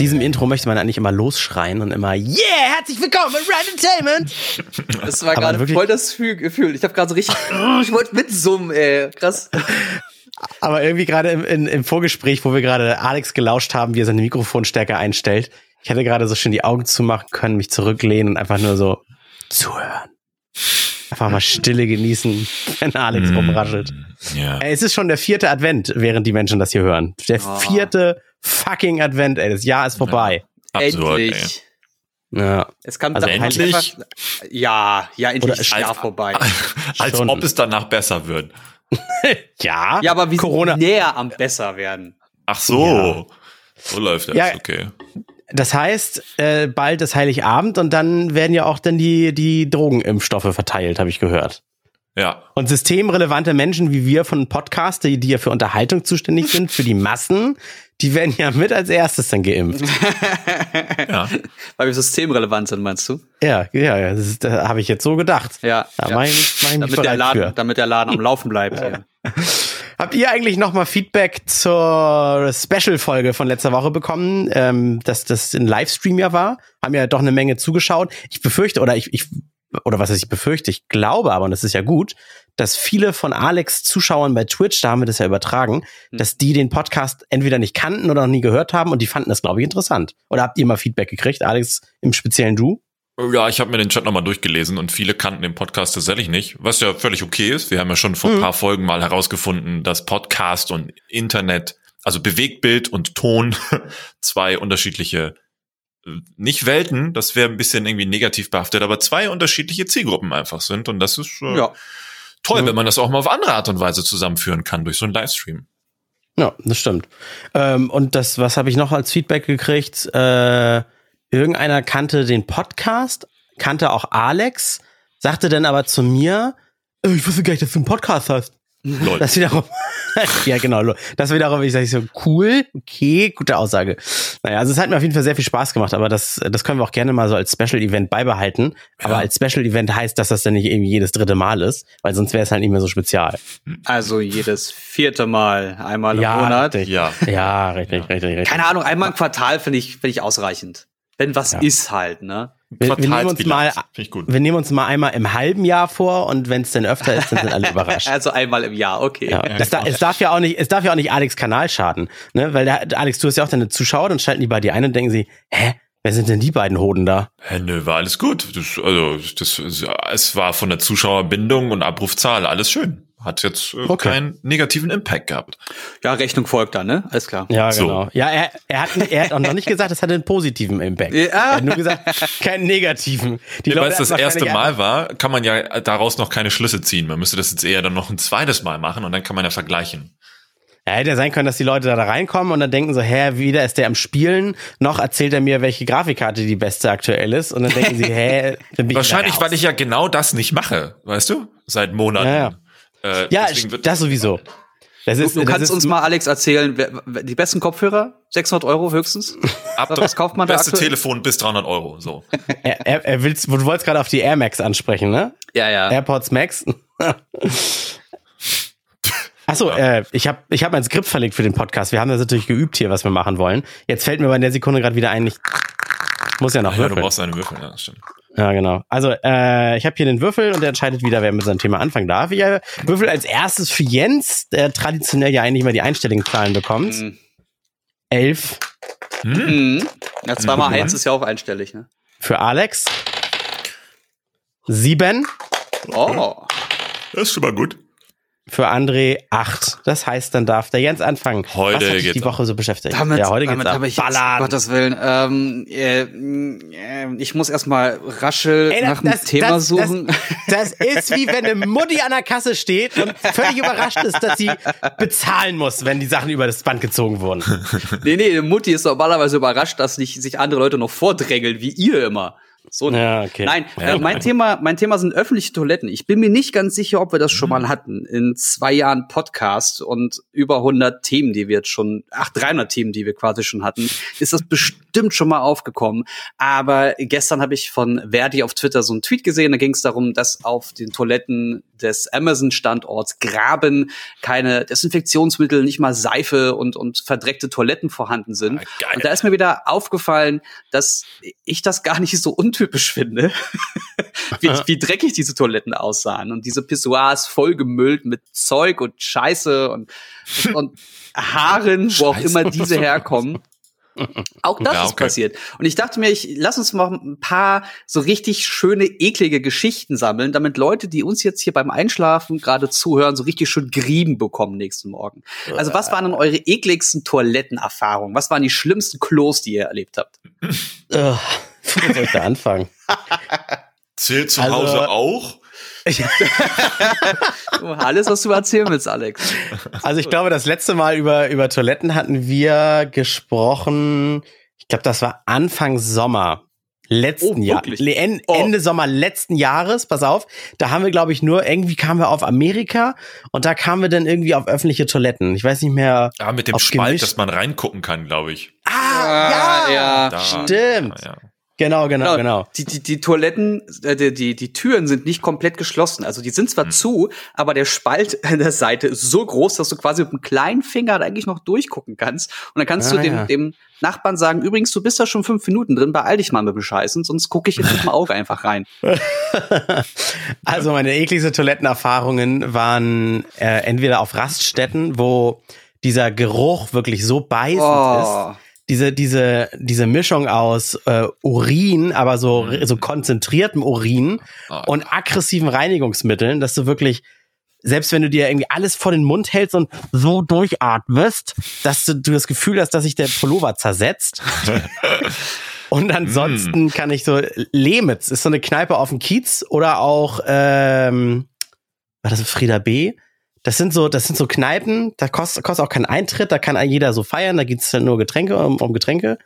diesem Intro möchte man eigentlich immer losschreien und immer Yeah, herzlich willkommen bei Red Entertainment. Das war gerade voll das Gefühl. Ich habe gerade so richtig, ich wollte mitsummen, ey. Krass. Aber irgendwie gerade im, im, im Vorgespräch, wo wir gerade Alex gelauscht haben, wie er seine Mikrofonstärke einstellt, ich hätte gerade so schön die Augen zumachen können, mich zurücklehnen und einfach nur so zuhören. Einfach mal Stille genießen, wenn Alex mm, rumraschelt. Ja. Es ist schon der vierte Advent, während die Menschen das hier hören. Der oh. vierte fucking Advent, ey. Das Jahr ist vorbei. Ja, absurd, endlich. Ey. Ja. Es kam also endlich. Einfach, ja, ja, endlich ist das Jahr vorbei. Als schon. ob es danach besser wird. ja. Ja, aber wie Corona näher am besser werden. Ach so. Ja. So läuft das, ja, okay. Das heißt, äh, bald ist Heiligabend und dann werden ja auch dann die, die Drogenimpfstoffe verteilt, habe ich gehört. Ja. Und systemrelevante Menschen wie wir von Podcast, die, die ja für Unterhaltung zuständig sind, für die Massen, die werden ja mit als erstes dann geimpft. ja. Weil wir systemrelevant sind, meinst du? Ja, ja, ja das, das habe ich jetzt so gedacht. Ja. Da ja. Mach ich damit, der Laden, für. damit der Laden am Laufen bleibt. Ja. Habt ihr eigentlich noch mal Feedback zur Special-Folge von letzter Woche bekommen, ähm, dass das ein Livestream ja war? Haben ja doch eine Menge zugeschaut. Ich befürchte, oder ich, ich oder was ich befürchte, ich glaube aber, und das ist ja gut, dass viele von Alex Zuschauern bei Twitch, da haben wir das ja übertragen, hm. dass die den Podcast entweder nicht kannten oder noch nie gehört haben und die fanden das, glaube ich, interessant. Oder habt ihr mal Feedback gekriegt, Alex, im speziellen Du? Ja, ich habe mir den Chat nochmal durchgelesen und viele kannten den Podcast tatsächlich nicht, was ja völlig okay ist. Wir haben ja schon vor ein mhm. paar Folgen mal herausgefunden, dass Podcast und Internet, also Bewegtbild und Ton, zwei unterschiedliche nicht Welten, das wäre ein bisschen irgendwie negativ behaftet, aber zwei unterschiedliche Zielgruppen einfach sind. Und das ist äh, ja. toll, ja. wenn man das auch mal auf andere Art und Weise zusammenführen kann durch so einen Livestream. Ja, das stimmt. Ähm, und das, was habe ich noch als Feedback gekriegt? Äh, irgendeiner kannte den Podcast, kannte auch Alex, sagte dann aber zu mir, äh, ich wusste gar nicht, dass du einen Podcast hast. Lol. Das wiederum, ja genau, das wiederum, ich sage so, cool, okay, gute Aussage. Naja, also es hat mir auf jeden Fall sehr viel Spaß gemacht, aber das, das können wir auch gerne mal so als Special Event beibehalten. Aber ja. als Special Event heißt, dass das dann nicht irgendwie jedes dritte Mal ist, weil sonst wäre es halt nicht mehr so spezial. Also jedes vierte Mal, einmal im ja, Monat. Richtig. Ja, ja, richtig, richtig, richtig. Keine Ahnung, einmal im Quartal finde ich, finde ich ausreichend. Wenn was ja. ist halt, ne? Wir, wir, nehmen uns mal, wir nehmen uns mal einmal im halben Jahr vor und wenn es dann öfter ist, dann sind alle überrascht. Also einmal im Jahr, okay. Ja, das da, es darf ja auch nicht, es darf ja auch nicht Alex Kanal schaden, ne? Weil der, Alex, du hast ja auch deine Zuschauer, dann schalten die bei dir ein und denken sie, hä? Wer sind denn die beiden Hoden da? Hä, nö, war alles gut. Das, also, das, es war von der Zuschauerbindung und Abrufzahl alles schön hat jetzt äh, okay. keinen negativen Impact gehabt. Ja, Rechnung folgt dann, ne? Alles klar. Ja, genau. So. Ja, er, er, hat, er hat auch noch nicht gesagt, es hatte einen positiven Impact. Ja. Er hat nur gesagt, keinen negativen. Die Weil es das erste Mal war, kann man ja daraus noch keine Schlüsse ziehen. Man müsste das jetzt eher dann noch ein zweites Mal machen und dann kann man ja vergleichen. Ja, hätte ja sein können, dass die Leute da reinkommen und dann denken so, hä, wieder ist der am Spielen, noch erzählt er mir, welche Grafikkarte die beste aktuell ist und dann denken sie, hä, dann bin ich Wahrscheinlich, weil ich ja genau das nicht mache, weißt du? Seit Monaten. Ja, ja. Äh, ja, das sowieso. Das ist, du, du kannst uns mal, Alex, erzählen, die besten Kopfhörer, 600 Euro höchstens. Ab Was kauft man da Beste aktuell? Telefon bis 300 Euro, so. er, er, er willst, du wolltest gerade auf die Air Max ansprechen, ne? Ja, ja. AirPods Max. Achso, ja. äh, ich habe ich hab mein Skript verlegt für den Podcast. Wir haben das natürlich geübt hier, was wir machen wollen. Jetzt fällt mir aber in der Sekunde gerade wieder ein, ich muss ja noch ja, würfeln. Du brauchst eine Würfel, ja, das stimmt. Ja, genau. Also, äh, ich habe hier den Würfel und der entscheidet wieder, wer mit seinem Thema anfangen darf. Ich äh, würfel als erstes für Jens, der traditionell ja eigentlich mal die einstelligen Zahlen bekommt. Mhm. Elf. Mhm. Ja, zweimal mhm. eins ist ja auch einstellig, ne? Für Alex. Sieben. Oh. Das ist schon mal gut. Für André acht. Das heißt, dann darf der Jens anfangen. Heute Was hat dich die Woche so beschäftigt? Damit, ja, heute damit habe ich jetzt, Gottes Willen. Ähm, äh, äh, ich muss erstmal raschel Ey, das, nach einem Thema das, suchen. Das, das, ist wie wenn eine Mutti an der Kasse steht und völlig überrascht ist, dass sie bezahlen muss, wenn die Sachen über das Band gezogen wurden. nee, nee, eine Mutti ist normalerweise überrascht, dass nicht sich andere Leute noch vordrängeln, wie ihr immer. So, ja, okay. Nein, ja, mein Thema, mein Thema sind öffentliche Toiletten. Ich bin mir nicht ganz sicher, ob wir das schon mhm. mal hatten. In zwei Jahren Podcast und über 100 Themen, die wir jetzt schon, ach, 300 Themen, die wir quasi schon hatten, ist das bestimmt bestimmt schon mal aufgekommen. Aber gestern habe ich von Verdi auf Twitter so einen Tweet gesehen, da ging es darum, dass auf den Toiletten des Amazon-Standorts Graben keine Desinfektionsmittel, nicht mal Seife und, und verdreckte Toiletten vorhanden sind. Ah, und da ist mir wieder aufgefallen, dass ich das gar nicht so untypisch finde, wie, wie dreckig diese Toiletten aussahen und diese Pissoirs vollgemüllt mit Zeug und Scheiße und, und Haaren, wo auch immer diese herkommen. Auch das ja, okay. ist passiert. Und ich dachte mir, ich lass uns mal ein paar so richtig schöne, eklige Geschichten sammeln, damit Leute, die uns jetzt hier beim Einschlafen gerade zuhören, so richtig schön Grieben bekommen nächsten Morgen. Also was waren denn eure ekligsten Toilettenerfahrungen? Was waren die schlimmsten Klos, die ihr erlebt habt? Wo soll ich da anfangen? Zählt zu also, Hause auch? Alles, was du erzählen willst, Alex. Also ich glaube, das letzte Mal über, über Toiletten hatten wir gesprochen. Ich glaube, das war Anfang Sommer letzten oh, Jahr. Ende, oh. Ende Sommer letzten Jahres, pass auf. Da haben wir, glaube ich, nur, irgendwie kamen wir auf Amerika und da kamen wir dann irgendwie auf öffentliche Toiletten. Ich weiß nicht mehr. Ja, mit dem Spalt, dass man reingucken kann, glaube ich. Ah, ja, ja. Da, stimmt. Ja, ja. Genau, genau, genau. genau. Die, die, die Toiletten, äh, die, die, die Türen sind nicht komplett geschlossen. Also die sind zwar mhm. zu, aber der Spalt an der Seite ist so groß, dass du quasi mit einem kleinen Finger da eigentlich noch durchgucken kannst. Und dann kannst ah, du dem, ja. dem Nachbarn sagen, übrigens, du bist da schon fünf Minuten drin, beeil dich mal mit dem Scheißen, sonst gucke ich jetzt mit dem Auge einfach rein. also meine ekligste Toilettenerfahrungen waren äh, entweder auf Raststätten, wo dieser Geruch wirklich so beißend oh. ist diese, diese, diese Mischung aus äh, Urin, aber so, mhm. so konzentriertem Urin oh, und aggressiven Reinigungsmitteln, dass du wirklich, selbst wenn du dir irgendwie alles vor den Mund hältst und so durchatmest, dass du, du das Gefühl hast, dass sich der Pullover zersetzt. und ansonsten mm. kann ich so, Lemitz ist so eine Kneipe auf dem Kiez oder auch, ähm, war das Frieda B.? Das sind so, das sind so Kneipen, da kostet, kostet auch kein Eintritt, da kann jeder so feiern, da geht es nur Getränke um, um Getränke.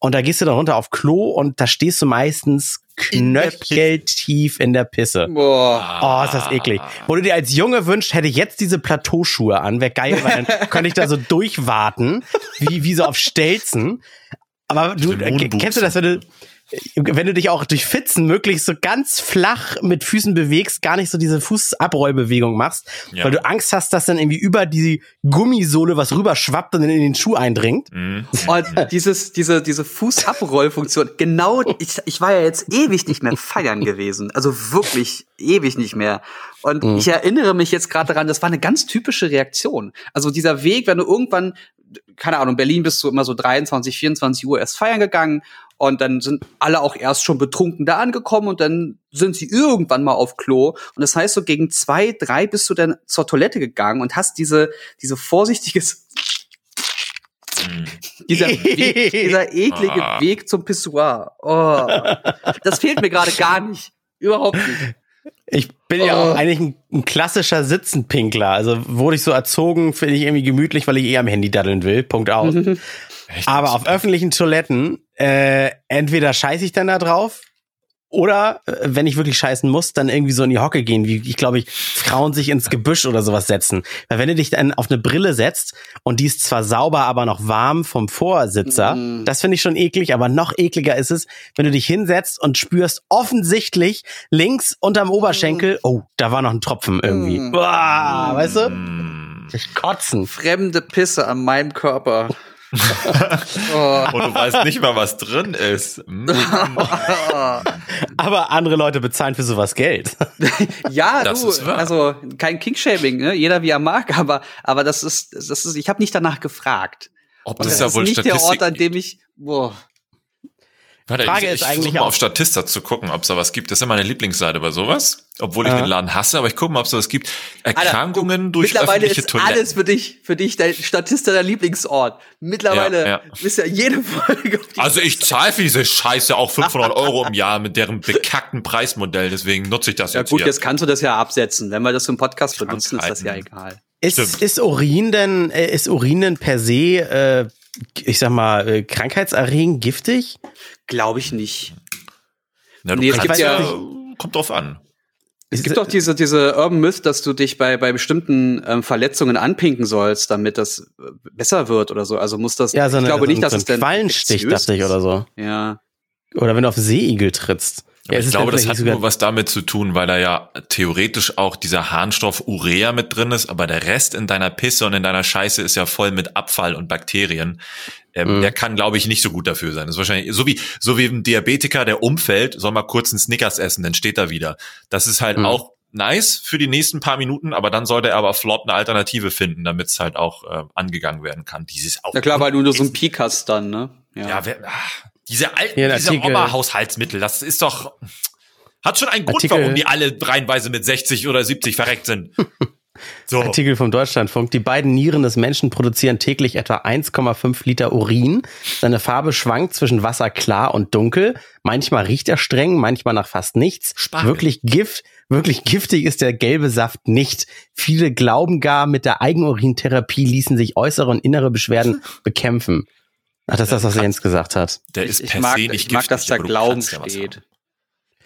Und da gehst du dann runter auf Klo und da stehst du meistens knöcheltief in der Pisse. Boah. Oh, ist das eklig. Wo du dir als Junge wünscht, hätte ich jetzt diese Plateauschuhe an, wäre geil, weil dann könnte ich da so durchwarten, wie, wie so auf Stelzen. Aber du, äh, kennst du das, wenn du, wenn du dich auch durch Fitzen möglichst so ganz flach mit Füßen bewegst, gar nicht so diese Fußabrollbewegung machst, ja. weil du Angst hast, dass dann irgendwie über die Gummisohle was rüberschwappt und in den Schuh eindringt. Mhm. Und dieses, diese, diese Fußabrollfunktion, genau, ich, ich war ja jetzt ewig nicht mehr feiern gewesen. Also wirklich ewig nicht mehr. Und mhm. ich erinnere mich jetzt gerade daran, das war eine ganz typische Reaktion. Also dieser Weg, wenn du irgendwann, keine Ahnung, Berlin bist du immer so 23, 24 Uhr erst feiern gegangen und dann sind alle auch erst schon betrunken da angekommen und dann sind sie irgendwann mal auf Klo. Und das heißt, so gegen zwei, drei bist du dann zur Toilette gegangen und hast diese, diese vorsichtiges dieser, Weg, dieser eklige ah. Weg zum Pissoir. Oh, das fehlt mir gerade gar nicht. Überhaupt nicht. Ich bin oh. ja auch oh. eigentlich ein, ein, klassischer Sitzenpinkler. Also wurde ich so erzogen, finde ich irgendwie gemütlich, weil ich eh am Handy daddeln will. Punkt aus. Aber auf öffentlichen Toiletten, äh, entweder scheiße ich dann da drauf oder äh, wenn ich wirklich scheißen muss, dann irgendwie so in die Hocke gehen, wie ich glaube ich, Frauen sich ins Gebüsch oder sowas setzen. Weil wenn du dich dann auf eine Brille setzt und die ist zwar sauber, aber noch warm vom Vorsitzer, mm. das finde ich schon eklig, aber noch ekliger ist es, wenn du dich hinsetzt und spürst offensichtlich links unterm Oberschenkel, mm. oh, da war noch ein Tropfen irgendwie. Mm. Boah, weißt du? Mm. Ich kotzen. Fremde Pisse an meinem Körper. oh. Und du weißt nicht mal, was drin ist. Mm. Aber andere Leute bezahlen für sowas Geld. ja, das du, also kein Kingshaming, ne? jeder wie er mag, aber, aber das ist, das ist, ich habe nicht danach gefragt. Ob das, das ist ja wohl nicht Statistik. der Ort, an dem ich, boah. Warte, Frage ich, ist ich eigentlich auch auf Statista zu gucken, ob es da was gibt. Das ist ja meine Lieblingsseite bei sowas. Obwohl ich äh. den Laden hasse, aber ich gucke mal, ob es da was gibt. Erkrankungen Alter, du, durch mittlerweile öffentliche ist Toiletten. alles für dich, für dich der Statista der Lieblingsort. Mittlerweile ja, ja. bist ja jede Folge. Also ich zahle für diese Scheiße auch 500 Euro im Jahr mit deren bekackten Preismodell. Deswegen nutze ich das ja jetzt gut, hier. jetzt kannst du das ja absetzen. Wenn wir das im Podcast benutzen, ist das ja egal. Ist, ist Urin denn, äh, ist Urin denn per se, äh, ich sag mal, äh, krankheitserregend, giftig? Glaube ich nicht. Na, du nee, kannst ja, kommt drauf an. Es gibt doch diese, diese Urban Myth, dass du dich bei, bei bestimmten ähm, Verletzungen anpinken sollst, damit das äh, besser wird oder so. Also muss das, ja, so eine, ich glaube so nicht, dass so es denn Quallenstich, dachte ich, oder so. Ja. Oder wenn du auf Seeigel trittst. Ja, es ich glaube, dann das hat nur was damit zu tun, weil da ja theoretisch auch dieser Harnstoff Urea mit drin ist, aber der Rest in deiner Pisse und in deiner Scheiße ist ja voll mit Abfall und Bakterien. Ähm, Mhm. Der kann, glaube ich, nicht so gut dafür sein. Das ist wahrscheinlich so wie so wie ein Diabetiker, der umfällt, soll mal kurz einen Snickers essen, dann steht er wieder. Das ist halt Mhm. auch nice für die nächsten paar Minuten, aber dann sollte er aber flott eine Alternative finden, damit es halt auch äh, angegangen werden kann. Dieses auch Na klar, weil du nur so einen Peak hast dann, ne? ja, wer, ah, diese alten, ein diese Oma-Haushaltsmittel, das ist doch, hat schon einen Grund, Artikel- warum die alle reihenweise mit 60 oder 70 verreckt sind. So. Artikel vom Deutschlandfunk. Die beiden Nieren des Menschen produzieren täglich etwa 1,5 Liter Urin. Seine Farbe schwankt zwischen wasserklar und dunkel. Manchmal riecht er streng, manchmal nach fast nichts. Spargel. Wirklich Gift, wirklich giftig ist der gelbe Saft nicht. Viele glauben gar, mit der Eigenurintherapie ließen sich äußere und innere Beschwerden bekämpfen. Ach, das ist das, was er jetzt gesagt hat. Der Ich, ist ich per mag, se nicht ich mag, giftig, dass da Glauben steht. haben.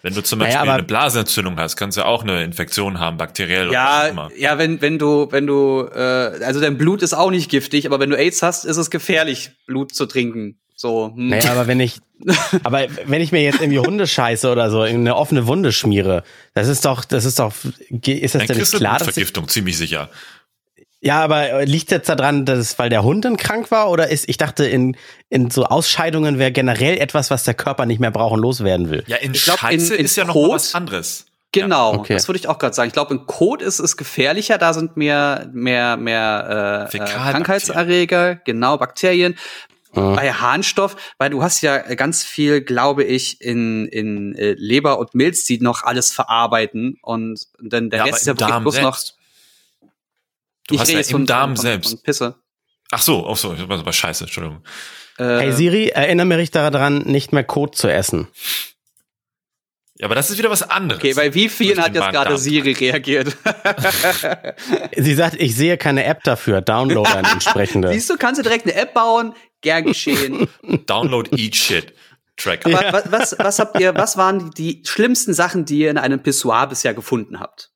Wenn du zum Naja, Beispiel aber- eine Blasenentzündung hast, kannst du ja auch eine Infektion haben, bakteriell oder was auch Ja, immer. ja, wenn, wenn du, wenn du, äh, also dein Blut ist auch nicht giftig, aber wenn du AIDS hast, ist es gefährlich, Blut zu trinken. So. Hm. Naja, aber wenn ich, aber wenn ich mir jetzt irgendwie Hundescheiße oder so in eine offene Wunde schmiere, das ist doch, das ist doch, ist das Dann denn nicht klar, Blutvergiftung, ziemlich sicher. Ja, aber liegt jetzt daran, dass es, weil der Hund dann krank war oder ist, ich dachte, in, in so Ausscheidungen wäre generell etwas, was der Körper nicht mehr brauchen, loswerden will. Ja, in Ich glaub, in- Scheiße in ist ja noch was anderes. Genau, okay. das würde ich auch gerade sagen. Ich glaube, in Kot ist es gefährlicher, da sind mehr, mehr, mehr äh, äh. Krankheitserreger, genau, Bakterien. Mhm. Bei Harnstoff, weil du hast ja ganz viel, glaube ich, in, in äh, Leber und Milz, die noch alles verarbeiten und dann der Ja, Rest ist ja bloß noch. Du hast rede ja jetzt im Darm von, selbst. Von Pisse. Ach so, ach so, war aber scheiße, Entschuldigung. Äh, Hey Siri, erinnere mich daran, nicht mehr Kot zu essen. Ja, aber das ist wieder was anderes. Okay, bei wie vielen hat jetzt gerade. Siri reagiert? Sie sagt, ich sehe keine App dafür, download eine entsprechende. Siehst du, kannst du direkt eine App bauen? Gern geschehen. Download Eat Shit Tracker. Aber was, was, was habt ihr, was waren die schlimmsten Sachen, die ihr in einem Pissoir bisher gefunden habt?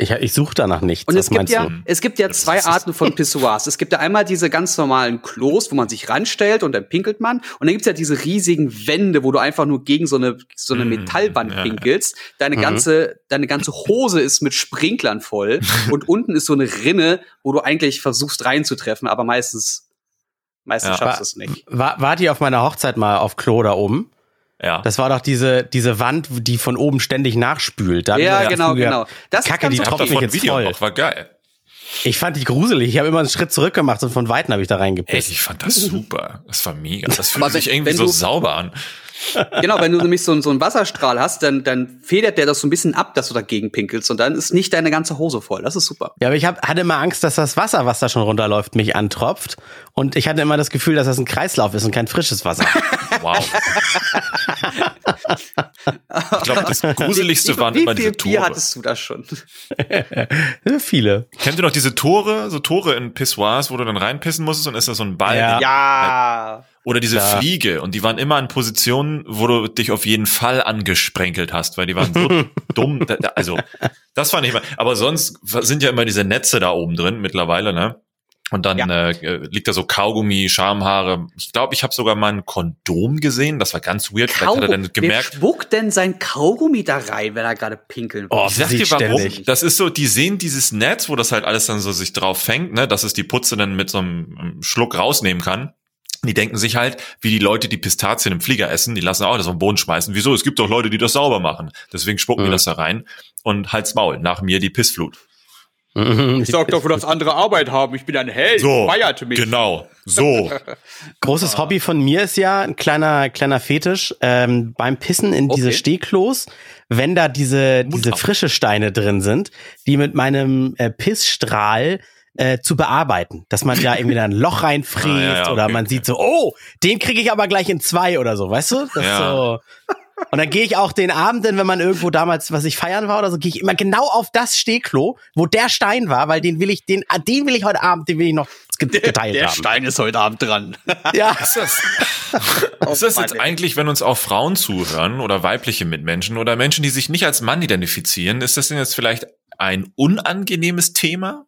Ich, ich suche danach nichts. Und was es gibt meinst ja, du? es gibt ja zwei Arten von Pissoirs. Es gibt ja einmal diese ganz normalen Klos, wo man sich ranstellt und dann pinkelt man. Und dann gibt's ja diese riesigen Wände, wo du einfach nur gegen so eine, so eine Mm, Metallwand ja, pinkelst. Deine Mhm. ganze, deine ganze Hose ist mit Sprinklern voll. und unten ist so eine Rinne, wo du eigentlich versuchst reinzutreffen, aber meistens, meistens Ja. schaffst du es nicht. War, wart ihr auf meiner Hochzeit mal auf Klo da oben? Ja. Das war doch diese, diese Wand, die von oben ständig nachspült. Da Ja, genau, Gefühl genau. Das ist Kacke, die tropft mich jetzt Video voll. noch, war geil. Ich fand die gruselig. Ich habe immer einen Schritt zurück gemacht und von Weitem habe ich da Ey, reingepisst. ich fand das super. Das war mega. Das fühlt sich irgendwie so sauber an. Genau, wenn du nämlich so, so einen Wasserstrahl hast, dann, dann federt der das so ein bisschen ab, dass du dagegen pinkelst und dann ist nicht deine ganze Hose voll. Das ist super. Ja, aber ich hab, hatte immer Angst, dass das Wasser, was da schon runterläuft, mich antropft. Und ich hatte immer das Gefühl, dass das ein Kreislauf ist und kein frisches Wasser. Wow. ich glaube, das gruseligste wie, waren wie immer diese Tore. hattest du da schon? Viele. Kennt ihr noch diese Tore, so Tore in Pissoirs, wo du dann reinpissen musstest und ist da so ein Ball? Ja. Ja. Oder diese Klar. Fliege und die waren immer in Positionen, wo du dich auf jeden Fall angesprenkelt hast, weil die waren so dumm. Da- da- Also, das fand ich immer. Aber sonst sind ja immer diese Netze da oben drin mittlerweile, ne? Und dann äh, liegt da so Kaugummi, Schamhaare. Ich glaube, ich habe sogar mal ein Kondom gesehen. Das war ganz weird. Vielleicht hat er Kaugummi. dann gemerkt, Wer spuckt denn sein Kaugummi da rein, wenn er gerade pinkeln will? Oh, Ich sag dir warum. ständig. Das ist so, die sehen dieses Netz, wo das halt alles dann so sich drauf fängt, ne, dass es die Putze dann mit so einem ähm, Schluck rausnehmen kann. Die denken sich halt, wie die Leute, die Pistazien im Flieger essen, die lassen auch das auf den Boden schmeißen. Wieso? Es gibt doch Leute, die das sauber machen. Deswegen spucken die Mhm. das da rein und halt's Maul. Nach mir die Pissflut. Ich dass andere Arbeit haben. Ich bin ein Held. genau. So. Großes Hobby von mir ist ja ein kleiner, kleiner Fetisch ähm, beim Pissen in diese Okay. Stehklos, wenn da diese, diese auf. frische Steine drin sind, die mit meinem äh, Pissstrahl äh, zu bearbeiten. Dass man da irgendwie da ein Loch reinfräst Ah, ja, ja, oder okay, man okay. sieht so, oh, den kriege ich aber gleich in zwei oder so, weißt du? Das Ja. so, Und dann gehe ich auch den Abend, denn wenn man irgendwo damals, was ich feiern war oder so, gehe ich immer genau auf das Stehklo, wo der Stein war, weil den will ich, den, ah, den will ich heute Abend, den will ich noch geteilt der, der haben. Stein ist heute Abend dran. Ja. Ist das, ist das jetzt eigentlich, wenn uns auch Frauen zuhören oder weibliche Mitmenschen oder Menschen, die sich nicht als Mann identifizieren, ist das denn jetzt vielleicht ein unangenehmes Thema?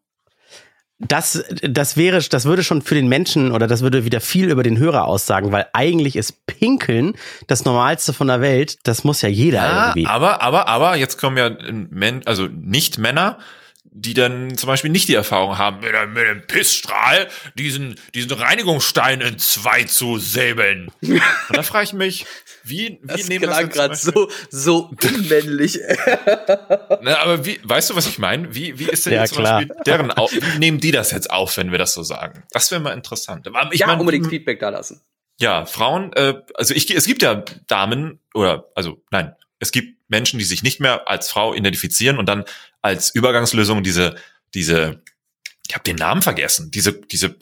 Das, das wäre, das würde schon für den Menschen oder das würde wieder viel über den Hörer aussagen, weil eigentlich ist Pinkeln das Normalste von der Welt. Das muss ja jeder Ja, irgendwie. aber, aber, aber, jetzt kommen ja Men also nicht Männer, die dann zum Beispiel nicht die Erfahrung haben, mit, einem- mit einem Pissstrahl diesen, diesen Reinigungsstein in zwei zu säbeln. Und da frage ich mich, wie, wie Das nehmen das klang gerade so, so unmännlich. Na, aber wie, weißt du, was ich meine? Wie, wie ist denn Ja, jetzt zum klar. Beispiel deren, Au wie nehmen die das jetzt auf, wenn wir das so sagen? Das wäre mal interessant. Ich ja, mein, unbedingt Feedback da lassen. Ja, Frauen, äh, also ich, es gibt ja Damen oder also nein, es gibt Menschen, die sich nicht mehr als Frau identifizieren und dann als Übergangslösung diese diese ich habe den Namen vergessen, diese diese.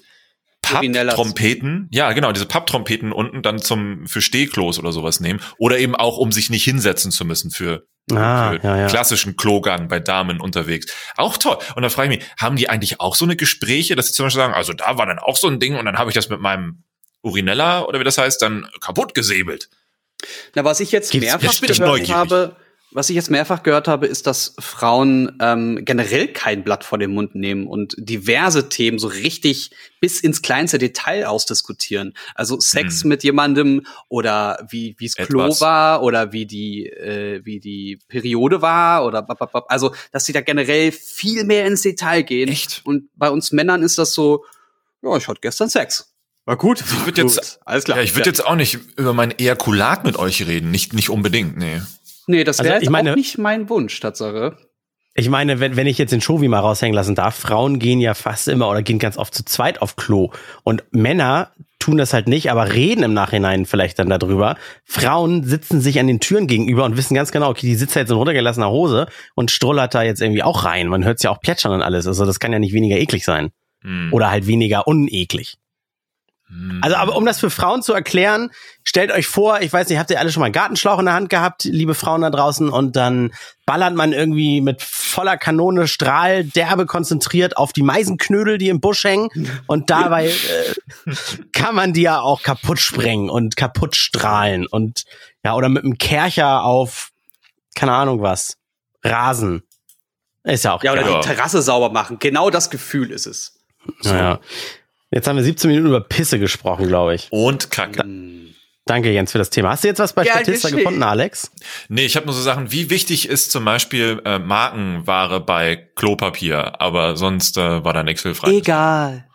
Papptrompeten, ja genau, diese Papptrompeten unten dann zum für Stehklos oder sowas nehmen oder eben auch um sich nicht hinsetzen zu müssen für Ah, für ja, ja. klassischen Klogang bei Damen unterwegs. Auch toll. Und dann frage ich mich, haben die eigentlich auch so eine Gespräche, dass sie zum Beispiel sagen, also da war dann auch so ein Ding und dann habe ich das mit meinem Urinella oder wie das heißt, dann kaputt gesäbelt. Na, was ich jetzt Gibt's- mehrfach gehört neugierig. habe, was ich jetzt mehrfach gehört habe, ist, dass Frauen ähm, generell kein Blatt vor den Mund nehmen und diverse Themen so richtig bis ins kleinste Detail ausdiskutieren. Also Sex mit jemandem oder wie wie's Klo Etwas. war oder wie die äh, wie die Periode war oder bap. also dass sie da generell viel mehr ins Detail gehen. Echt? Und bei uns Männern ist das so, ja, ich hatte gestern Sex. War gut. Ich würde jetzt, alles klar. ja, ich würde jetzt auch nicht über mein Ejakulat mit euch reden, nicht nicht unbedingt, nee. Nee, das Also wäre ich meine- auch nicht mein Wunsch, Tatsache. Ich meine, wenn, wenn ich jetzt den Shovi mal raushängen lassen darf, Frauen gehen ja fast immer oder gehen ganz oft zu zweit auf Klo. Und Männer tun das halt nicht, aber reden im Nachhinein vielleicht dann darüber. Frauen sitzen sich an den Türen gegenüber und wissen ganz genau, okay, die sitzt jetzt in runtergelassener Hose und strullert da jetzt irgendwie auch rein. Man hört es ja auch plätschern und alles. Also das kann ja nicht weniger eklig sein. Hm. Oder halt weniger uneklig. Hm. Also, aber um das für Frauen zu erklären, stellt euch vor, ich weiß nicht, habt ihr alle schon mal einen Gartenschlauch in der Hand gehabt, liebe Frauen da draußen, und dann ballert man irgendwie mit voller Kanone Strahl derbe konzentriert auf die Meisenknödel, die im Busch hängen, und dabei äh, kann man die ja auch kaputt sprengen und kaputt strahlen und ja, oder mit einem Kercher auf, keine Ahnung was, Rasen. Ist ja auch Ja, oder die Terrasse sauber machen. Genau das Gefühl ist es. Ja. Jetzt haben wir 17 Minuten über Pisse gesprochen, glaube ich. Und Kacke. Danke, Jens, für das Thema. Hast du jetzt was bei Gern Statista geschehen. gefunden, Alex? Nee, ich habe nur so Sachen, wie wichtig ist zum Beispiel äh, Markenware bei Klopapier, aber sonst äh, war da nichts hilfreich. Egal.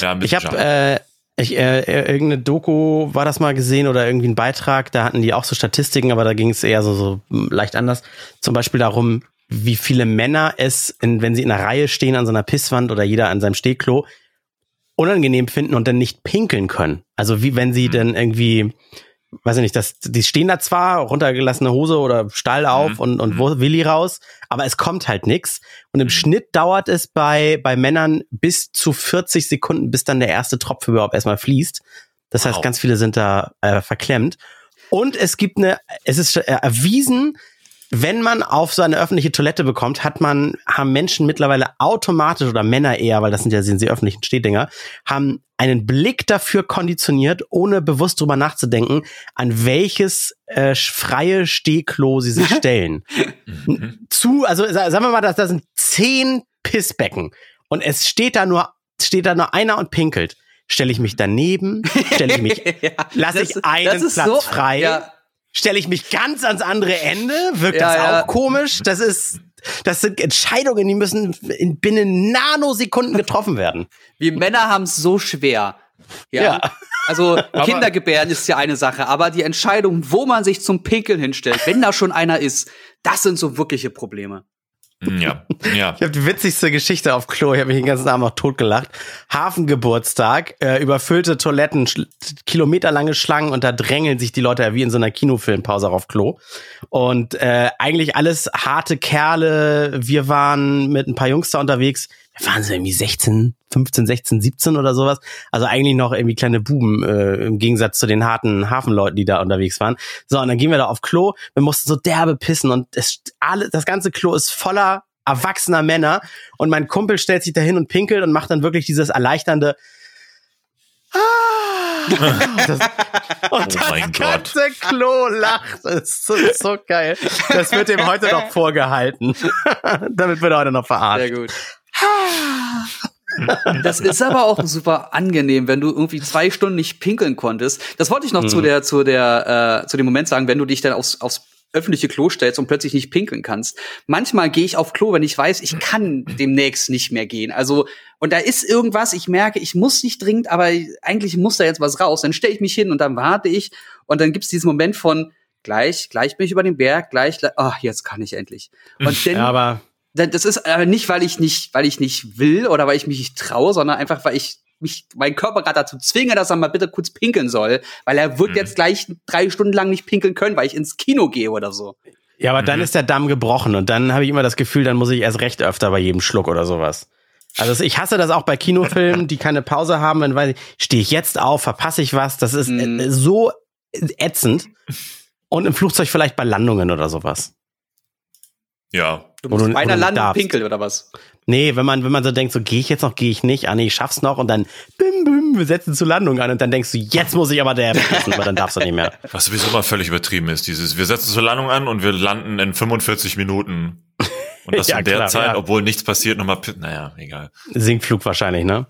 Ja, ein Ich habe äh, ich, äh, äh, irgendeine Doku war das mal gesehen oder irgendwie ein Beitrag, da hatten die auch so Statistiken, aber da ging es eher so, so leicht anders. Zum Beispiel darum, wie viele Männer es, in, wenn sie in einer Reihe stehen an so einer Pisswand oder jeder an seinem Stehklo, unangenehm finden und dann nicht pinkeln können. Also wie wenn sie dann irgendwie, weiß ich nicht, das, die stehen da zwar, runtergelassene Hose oder Stall auf Mhm. und, und Mhm. wo Willi raus, aber es kommt halt nix. Und im Mhm. Schnitt dauert es bei, bei Männern bis zu 40 Sekunden, bis dann der erste Tropfen überhaupt erstmal fließt. Das heißt, Wow. ganz viele sind da äh, verklemmt. Und es gibt eine, es ist erwiesen, wenn man auf so eine öffentliche Toilette bekommt, hat man, haben Menschen mittlerweile automatisch oder Männer eher, weil das sind ja sind sie öffentlichen Stehdinger, haben einen Blick dafür konditioniert, ohne bewusst drüber nachzudenken, an welches äh, freie Stehklo sie sich stellen. Mhm. Zu, also sa- sagen wir mal, das, das sind zehn Pissbecken und es steht da nur, steht da nur einer und pinkelt. Stelle ich mich daneben, stelle ich mich ja, Lass ich einen Platz so, frei? Ja, stelle ich mich ganz ans andere Ende, wirkt Ja, das ja. auch komisch. Das ist, das sind Entscheidungen, die müssen in binnen Nanosekunden getroffen werden. wir Männer haben es so schwer. Ja. Ja. Also Kindergebären ist ja eine Sache, aber die Entscheidung, wo man sich zum Pinkeln hinstellt, wenn da schon einer ist, das sind so wirkliche Probleme. Ja, ja. Ich habe die witzigste Geschichte auf Klo. Ich habe mich den ganzen Abend auch totgelacht. Hafengeburtstag, äh, überfüllte Toiletten, schl- kilometerlange Schlangen und da drängeln sich die Leute wie in so einer Kinofilmpause auf Klo. Und äh, eigentlich alles harte Kerle. Wir waren mit ein paar Jungs da unterwegs. Waren sie irgendwie 16, 15, 16, 17 oder sowas. Also eigentlich noch irgendwie kleine Buben äh, im Gegensatz zu den harten Hafenleuten, die da unterwegs waren. So, und dann gehen wir da auf Klo. Wir mussten so derbe pissen und es, alle, das ganze Klo ist voller erwachsener Männer und mein Kumpel stellt sich da hin und pinkelt und macht dann wirklich dieses erleichternde Ah! das, und Oh das mein ganze Klo lacht. Das ist so, so geil. Das wird dem heute noch vorgehalten. Damit wird er heute noch verarscht. Sehr gut. Das ist aber auch super angenehm, wenn du irgendwie zwei Stunden nicht pinkeln konntest. Das wollte ich noch zu der, zu der, äh, zu dem Moment sagen, wenn du dich dann aufs, aufs öffentliche Klo stellst und plötzlich nicht pinkeln kannst. Manchmal gehe ich auf Klo, wenn ich weiß, ich kann demnächst nicht mehr gehen. Also, und da ist irgendwas, ich merke, ich muss nicht dringend, aber eigentlich muss da jetzt was raus. Dann stelle ich mich hin und dann warte ich und dann gibt's diesen Moment von gleich, gleich bin ich über den Berg, gleich, ah, jetzt kann ich endlich. Und dann, Ja, aber das ist aber nicht, weil ich nicht, weil ich nicht will oder weil ich mich nicht traue, sondern einfach, weil ich mich, mein Körper gerade dazu zwinge, dass er mal bitte kurz pinkeln soll, weil er wird Mhm. jetzt gleich drei Stunden lang nicht pinkeln können, weil ich ins Kino gehe oder so. Ja, aber dann ist der Damm gebrochen und dann habe ich immer das Gefühl, dann muss ich erst recht öfter bei jedem Schluck oder sowas. Also ich hasse das auch bei Kinofilmen, die keine Pause haben, dann weiß ich, stehe ich jetzt auf, verpasse ich was, das ist Mhm. äh, so ätzend. Und im Flugzeug vielleicht bei Landungen oder sowas. Ja. Du musst du- bei einer darfst. pinkeln oder was? Nee, wenn man, wenn man so denkt, so gehe ich jetzt noch, gehe ich nicht, ah nee, ich schaff's noch und dann bim, bim, wir setzen zur Landung an und dann denkst du, jetzt muss ich aber der essen, aber dann darfst du nicht mehr. Was sowieso mal völlig übertrieben ist, dieses, wir setzen zur Landung an und wir landen in 45 Minuten. Und das Ja, in der klar, Zeit, ja. obwohl nichts passiert, nochmal, naja, egal. Sinkflug wahrscheinlich, ne?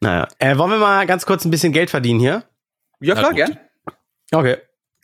Naja. Äh, wollen wir mal ganz kurz ein bisschen Geld verdienen hier? Ja, klar, gern. Okay.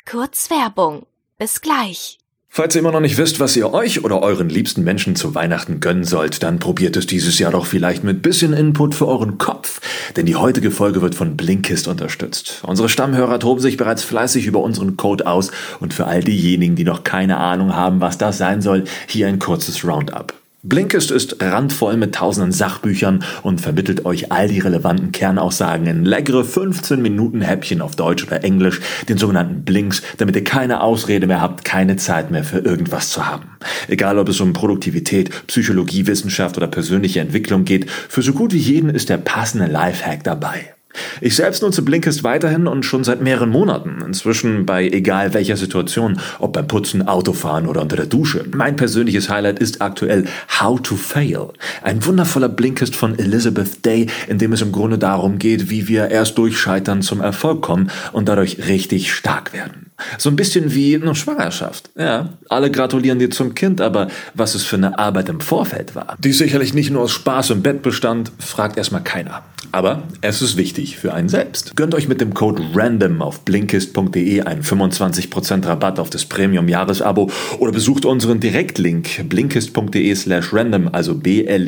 Kurz Werbung. Bis gleich. Falls ihr immer noch nicht wisst, was ihr euch oder euren liebsten Menschen zu Weihnachten gönnen sollt, dann probiert es dieses Jahr doch vielleicht mit bisschen Input für euren Kopf. Denn die heutige Folge wird von Blinkist unterstützt. Unsere Stammhörer toben sich bereits fleißig über unseren Code aus und für all diejenigen, die noch keine Ahnung haben, was das sein soll, hier ein kurzes Roundup. Blinkist ist randvoll mit tausenden Sachbüchern und vermittelt euch all die relevanten Kernaussagen in leckere 15 Minuten Häppchen auf Deutsch oder Englisch, den sogenannten Blinks, damit ihr keine Ausrede mehr habt, keine Zeit mehr für irgendwas zu haben. Egal ob es um Produktivität, Psychologie, Wissenschaft oder persönliche Entwicklung geht, für so gut wie jeden ist der passende Lifehack dabei. Ich selbst nutze Blinkist weiterhin und schon seit mehreren Monaten. Inzwischen bei egal welcher Situation, ob beim Putzen, Autofahren oder unter der Dusche. Mein persönliches Highlight ist aktuell How to Fail. Ein wundervoller Blinkist von Elizabeth Day, in dem es im Grunde darum geht, wie wir erst durch Scheitern zum Erfolg kommen und dadurch richtig stark werden. So ein bisschen wie eine Schwangerschaft. Ja, alle gratulieren dir zum Kind, aber was es für eine Arbeit im Vorfeld war. Die sicherlich nicht nur aus Spaß im Bett bestand, fragt erstmal keiner. Aber es ist wichtig für einen selbst. Gönnt euch mit dem Code RANDOM auf blinkist.de einen 25% Rabatt auf das Premium-Jahresabo oder besucht unseren Direktlink blinkist.de slash random, also b-l-i-n-k-i-s-t.de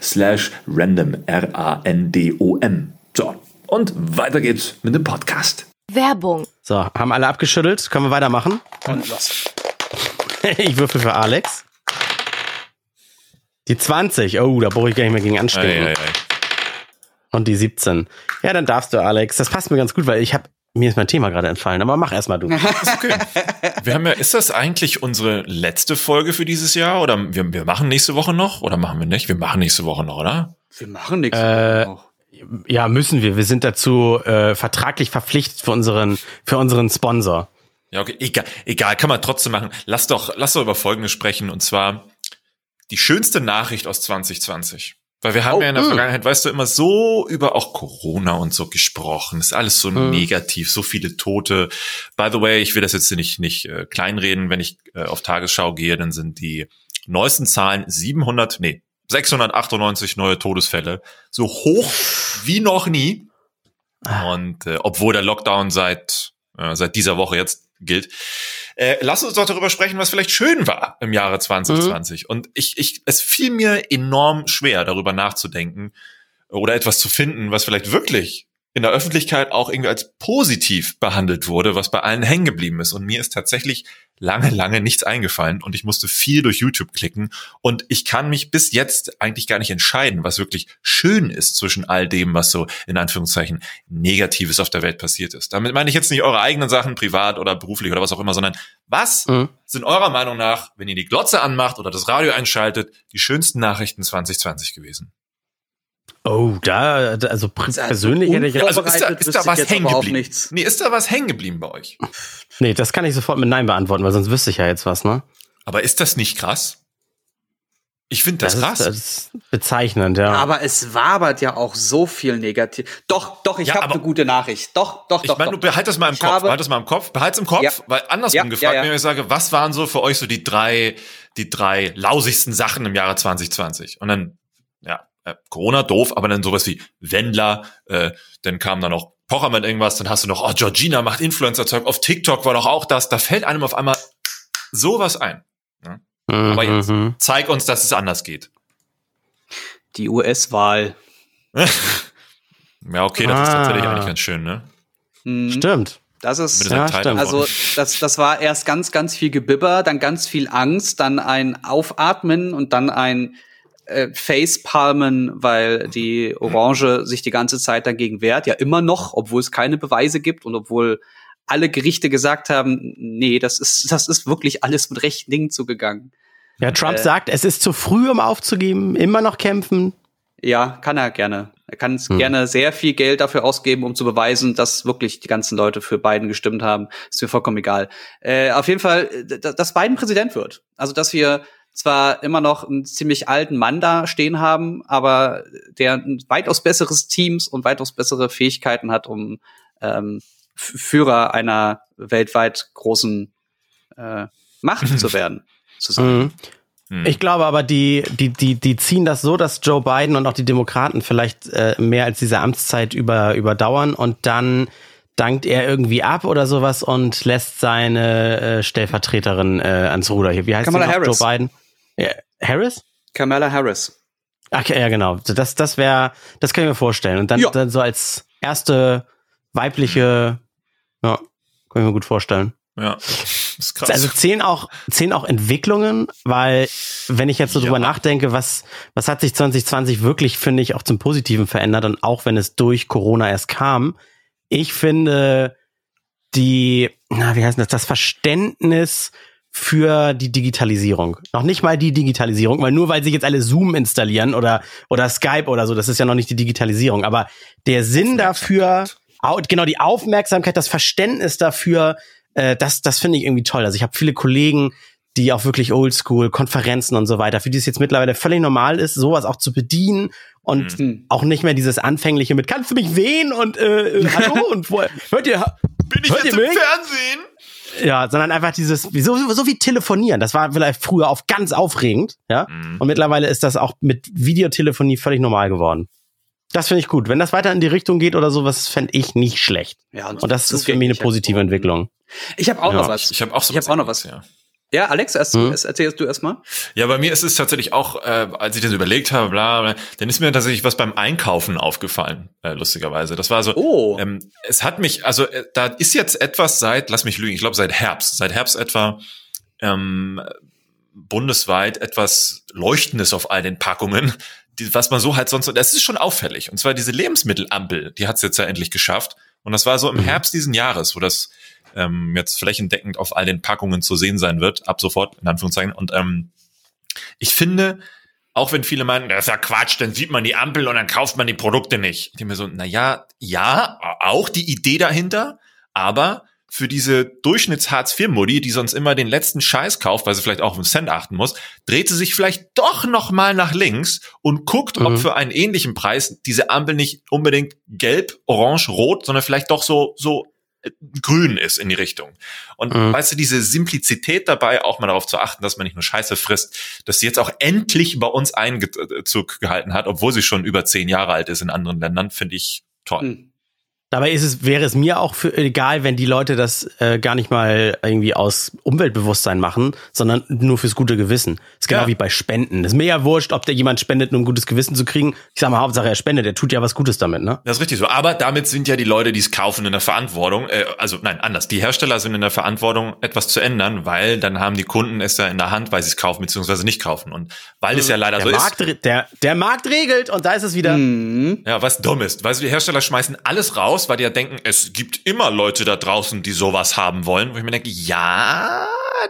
slash random, R-A-N-D-O-M. So, und weiter geht's mit dem Podcast. Werbung. So, haben alle abgeschüttelt. Können wir weitermachen? Und los. ich würfel für Alex. Die 20. Oh, da brauche ich gar nicht mehr gegen ei. Und die 17. Ja, dann darfst du, Alex. Das passt mir ganz gut, weil ich habe mir ist mein Thema gerade entfallen, aber mach erst mal du. Wir haben ja, ist das eigentlich unsere letzte Folge für dieses Jahr? Oder wir, wir machen nächste Woche noch? Oder machen wir nicht? Wir machen nächste Woche noch, oder? Wir machen nichts. Äh, auch. Ja, müssen wir. Wir sind dazu äh, vertraglich verpflichtet für unseren für unseren Sponsor. Ja, okay, egal, egal, kann man trotzdem machen. Lass doch, lass doch über Folgendes sprechen, und zwar die schönste Nachricht aus 2020. Weil wir haben Oh, ja in der mh. Vergangenheit, weißt du, immer so über auch Corona und so gesprochen. Ist alles so Mhm. negativ, so viele Tote. By the way, ich will das jetzt nicht, nicht äh, kleinreden. Wenn ich äh, auf Tagesschau gehe, dann sind die neuesten Zahlen 700, nee, 698 neue Todesfälle. So hoch wie noch nie. Ah. Und äh, obwohl der Lockdown seit, äh, seit dieser Woche jetzt gilt. Äh, lass uns doch darüber sprechen, was vielleicht schön war im Jahre 2020. Und ich, ich, es fiel mir enorm schwer, darüber nachzudenken oder etwas zu finden, was vielleicht wirklich in der Öffentlichkeit auch irgendwie als positiv behandelt wurde, was bei allen hängen geblieben ist. Und mir ist tatsächlich lange, lange nichts eingefallen und ich musste viel durch YouTube klicken und ich kann mich bis jetzt eigentlich gar nicht entscheiden, was wirklich schön ist zwischen all dem, was so in Anführungszeichen Negatives auf der Welt passiert ist. Damit meine ich jetzt nicht eure eigenen Sachen, privat oder beruflich oder was auch immer, sondern was Mhm. sind eurer Meinung nach, wenn ihr die Glotze anmacht oder das Radio einschaltet, die schönsten Nachrichten 2020 gewesen? Oh, da, also pr- persönlich hätte ich jetzt, Also ist da, ist da ich was hängen geblieben? nichts. Nee, ist da was hängen geblieben bei euch? nee, das kann ich sofort mit Nein beantworten, weil sonst wüsste ich ja jetzt was, ne? Aber ist das nicht krass? Ich finde das, krass. Ist, das ist bezeichnend, ja. Aber es wabert ja auch so viel negativ. Doch, doch, ich Ja, habe eine gute Nachricht. Doch, doch, Ich doch. meine, doch. du behalt das mal im Ich Kopf, behalt das mal im Kopf, behalt es im Kopf, Ja. weil andersrum Ja, gefragt, ja, ja. wenn ich sage, was waren so für euch so die drei, die drei lausigsten Sachen im Jahre 2020? Und dann, äh, Corona doof, aber dann sowas wie Wendler, äh, dann kam dann noch Pocher mit irgendwas, dann hast du noch, oh, Georgina macht Influencer-Zeug, auf TikTok war doch auch das, da fällt einem auf einmal sowas ein. Mhm, aber jetzt- mhm. Zeig uns, dass es anders geht. Die US-Wahl. Ja, okay, das ist Ah. tatsächlich eigentlich ganz schön, ne? Hm, Stimmt. Das ist, Ja. Also das, das war erst ganz, ganz viel Gebibber, dann ganz viel Angst, dann ein Aufatmen und dann ein äh, Facepalmen, weil die Orange sich die ganze Zeit dagegen wehrt. Ja, immer noch, obwohl es keine Beweise gibt und obwohl alle Gerichte gesagt haben, nee, das ist, das ist wirklich alles mit rechten Dingen zugegangen. Ja, Trump Äh. sagt, es ist zu früh, um aufzugeben, immer noch kämpfen. Ja, kann er gerne. Er kann Hm. gerne sehr viel Geld dafür ausgeben, um zu beweisen, dass wirklich die ganzen Leute für Biden gestimmt haben. Ist mir vollkommen egal. Äh, auf jeden Fall, dass Biden Präsident wird. Also, dass wir zwar immer noch einen ziemlich alten Mann da stehen haben, aber der ein weitaus besseres Teams und weitaus bessere Fähigkeiten hat, um ähm, Führer einer weltweit großen äh, Macht zu werden. Zu sein. Mhm. Hm. Ich glaube aber, die, die, die, die ziehen das so, dass Joe Biden und auch die Demokraten vielleicht äh, mehr als diese Amtszeit über, überdauern und dann dankt er irgendwie ab oder sowas und lässt seine äh, Stellvertreterin äh, ans Ruder hier. Wie heißt Kamala? Harris. Joe Biden? Ja, Harris? Kamala Harris. Ach, ja, genau. Das, das wäre, das kann ich mir vorstellen. Und dann, Ja. dann so als erste weibliche, ja, kann ich mir gut vorstellen. Ja, das ist krass. Also zählen auch, zählen auch Entwicklungen, weil wenn ich jetzt so Ja. drüber nachdenke, was, was hat sich 2020 wirklich, finde ich, auch zum Positiven verändert und auch wenn es durch Corona erst kam, ich finde die, na, wie heißt das, das Verständnis für die Digitalisierung. Noch nicht mal die Digitalisierung, weil nur weil sich jetzt alle Zoom installieren oder, oder Skype oder so, das ist ja noch nicht die Digitalisierung, aber der Sinn dafür, au- genau die Aufmerksamkeit, das Verständnis dafür, äh, das, das finde ich irgendwie toll. Also ich habe viele Kollegen, die auch wirklich Oldschool, Konferenzen und so weiter, für die es jetzt mittlerweile völlig normal ist, sowas auch zu bedienen und Hm. auch nicht mehr dieses Anfängliche mit, kannst du mich wehen und äh, äh, hallo und wo, hört ihr, Bin ich Hört jetzt ihr im mich? Fernsehen? Ja, sondern einfach dieses, so, so wie telefonieren. Das war vielleicht früher auf ganz aufregend, ja. Mhm. Und mittlerweile ist das auch mit Videotelefonie völlig normal geworden. Das finde ich gut. Wenn das weiter in die Richtung geht oder sowas, fände ich nicht schlecht. Ja, Und das ist für mich eine positive Entwicklung. Ich habe auch Ja. noch was. Ich habe auch so Ich hab auch noch was. Ja. Ja, Alex, erst, Hm? erst erzählst du erstmal. ja, bei mir ist es tatsächlich auch, äh, als ich das überlegt habe, bla, bla, dann ist mir tatsächlich was beim Einkaufen aufgefallen, äh, lustigerweise. Das war so, Oh. ähm, es hat mich, also äh, da ist jetzt etwas seit, lass mich lügen, ich glaube seit Herbst, seit Herbst etwa ähm, bundesweit etwas Leuchtendes auf all den Packungen, die, was man so halt sonst, das ist schon auffällig. Und zwar diese Lebensmittelampel, die hat es jetzt ja endlich geschafft. Und das war so im Mhm. Herbst diesen Jahres, wo das ähm, jetzt flächendeckend auf all den Packungen zu sehen sein wird, ab sofort, in Anführungszeichen. Und ähm, ich finde, auch wenn viele meinen, das ist ja Quatsch, dann sieht man die Ampel und dann kauft man die Produkte nicht. Ich denke mir so, na ja, ja, auch die Idee dahinter, aber für diese Durchschnitts-Hartz-IV-Modi, die sonst immer den letzten Scheiß kauft, weil sie vielleicht auch auf den Cent achten muss, dreht sie sich vielleicht doch noch mal nach links und guckt, ob Mhm. für einen ähnlichen Preis diese Ampel nicht unbedingt gelb, orange, rot, sondern vielleicht doch so, so grün ist in die Richtung. Und Mhm. weißt du, diese Simplizität dabei, auch mal darauf zu achten, dass man nicht nur Scheiße frisst, dass sie jetzt auch endlich bei uns Einzug gehalten hat, obwohl sie schon über zehn Jahre alt ist in anderen Ländern, finde ich toll. Hm. Dabei ist es, wäre es mir auch für, egal, wenn die Leute das äh, gar nicht mal irgendwie aus Umweltbewusstsein machen, sondern nur fürs gute Gewissen. ist genau Ja. wie bei Spenden. ist mir ja wurscht, ob der jemand spendet, um ein gutes Gewissen zu kriegen. Ich sag mal, Hauptsache er spendet, der tut ja was Gutes damit, ne? Das ist richtig so. Aber damit sind ja die Leute, die es kaufen, in der Verantwortung. Äh, also nein, anders. Die Hersteller sind in der Verantwortung, etwas zu ändern, weil dann haben die Kunden es ja in der Hand, weil sie es kaufen bzw. nicht kaufen. Und weil es ja leider Der so Markt, ist. der, der Markt regelt und da ist es wieder. Mhm. Ja, was dumm ist. Weißt du, die Hersteller schmeißen alles raus, weil die ja denken, es gibt immer Leute da draußen, die sowas haben wollen. Wo ich mir denke, ja,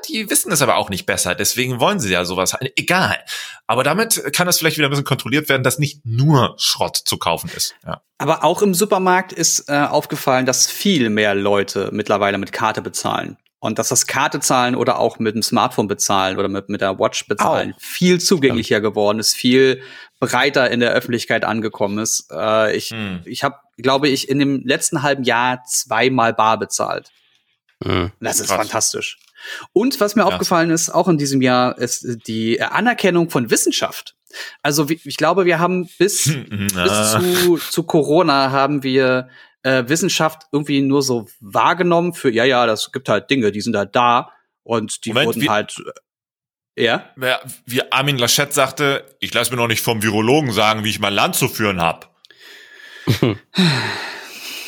die wissen es aber auch nicht besser. Deswegen wollen sie ja sowas. Egal. Aber damit kann das vielleicht wieder ein bisschen kontrolliert werden, dass nicht nur Schrott zu kaufen ist. Ja. Aber auch im Supermarkt ist äh, aufgefallen, dass viel mehr Leute mittlerweile mit Karte bezahlen. Und dass das Karte zahlen oder auch mit dem Smartphone bezahlen oder mit, mit der Watch bezahlen viel zugänglicher geworden ist, viel breiter in der Öffentlichkeit angekommen ist. Äh, ich Hm. ich habe, glaube ich, in dem letzten halben Jahr zweimal bar bezahlt. Mhm. Das ist Krass. fantastisch. Und was mir Krass. aufgefallen ist, auch in diesem Jahr, ist die Anerkennung von Wissenschaft. Also ich glaube, wir haben bis, bis Ah. zu, zu Corona haben wir äh, Wissenschaft irgendwie nur so wahrgenommen für, ja, ja, das gibt halt Dinge, die sind halt da und die Moment, wurden wie- halt, äh, ja, Wie Armin Laschet sagte, ich lasse mir noch nicht vom Virologen sagen, wie ich mein Land zu führen hab.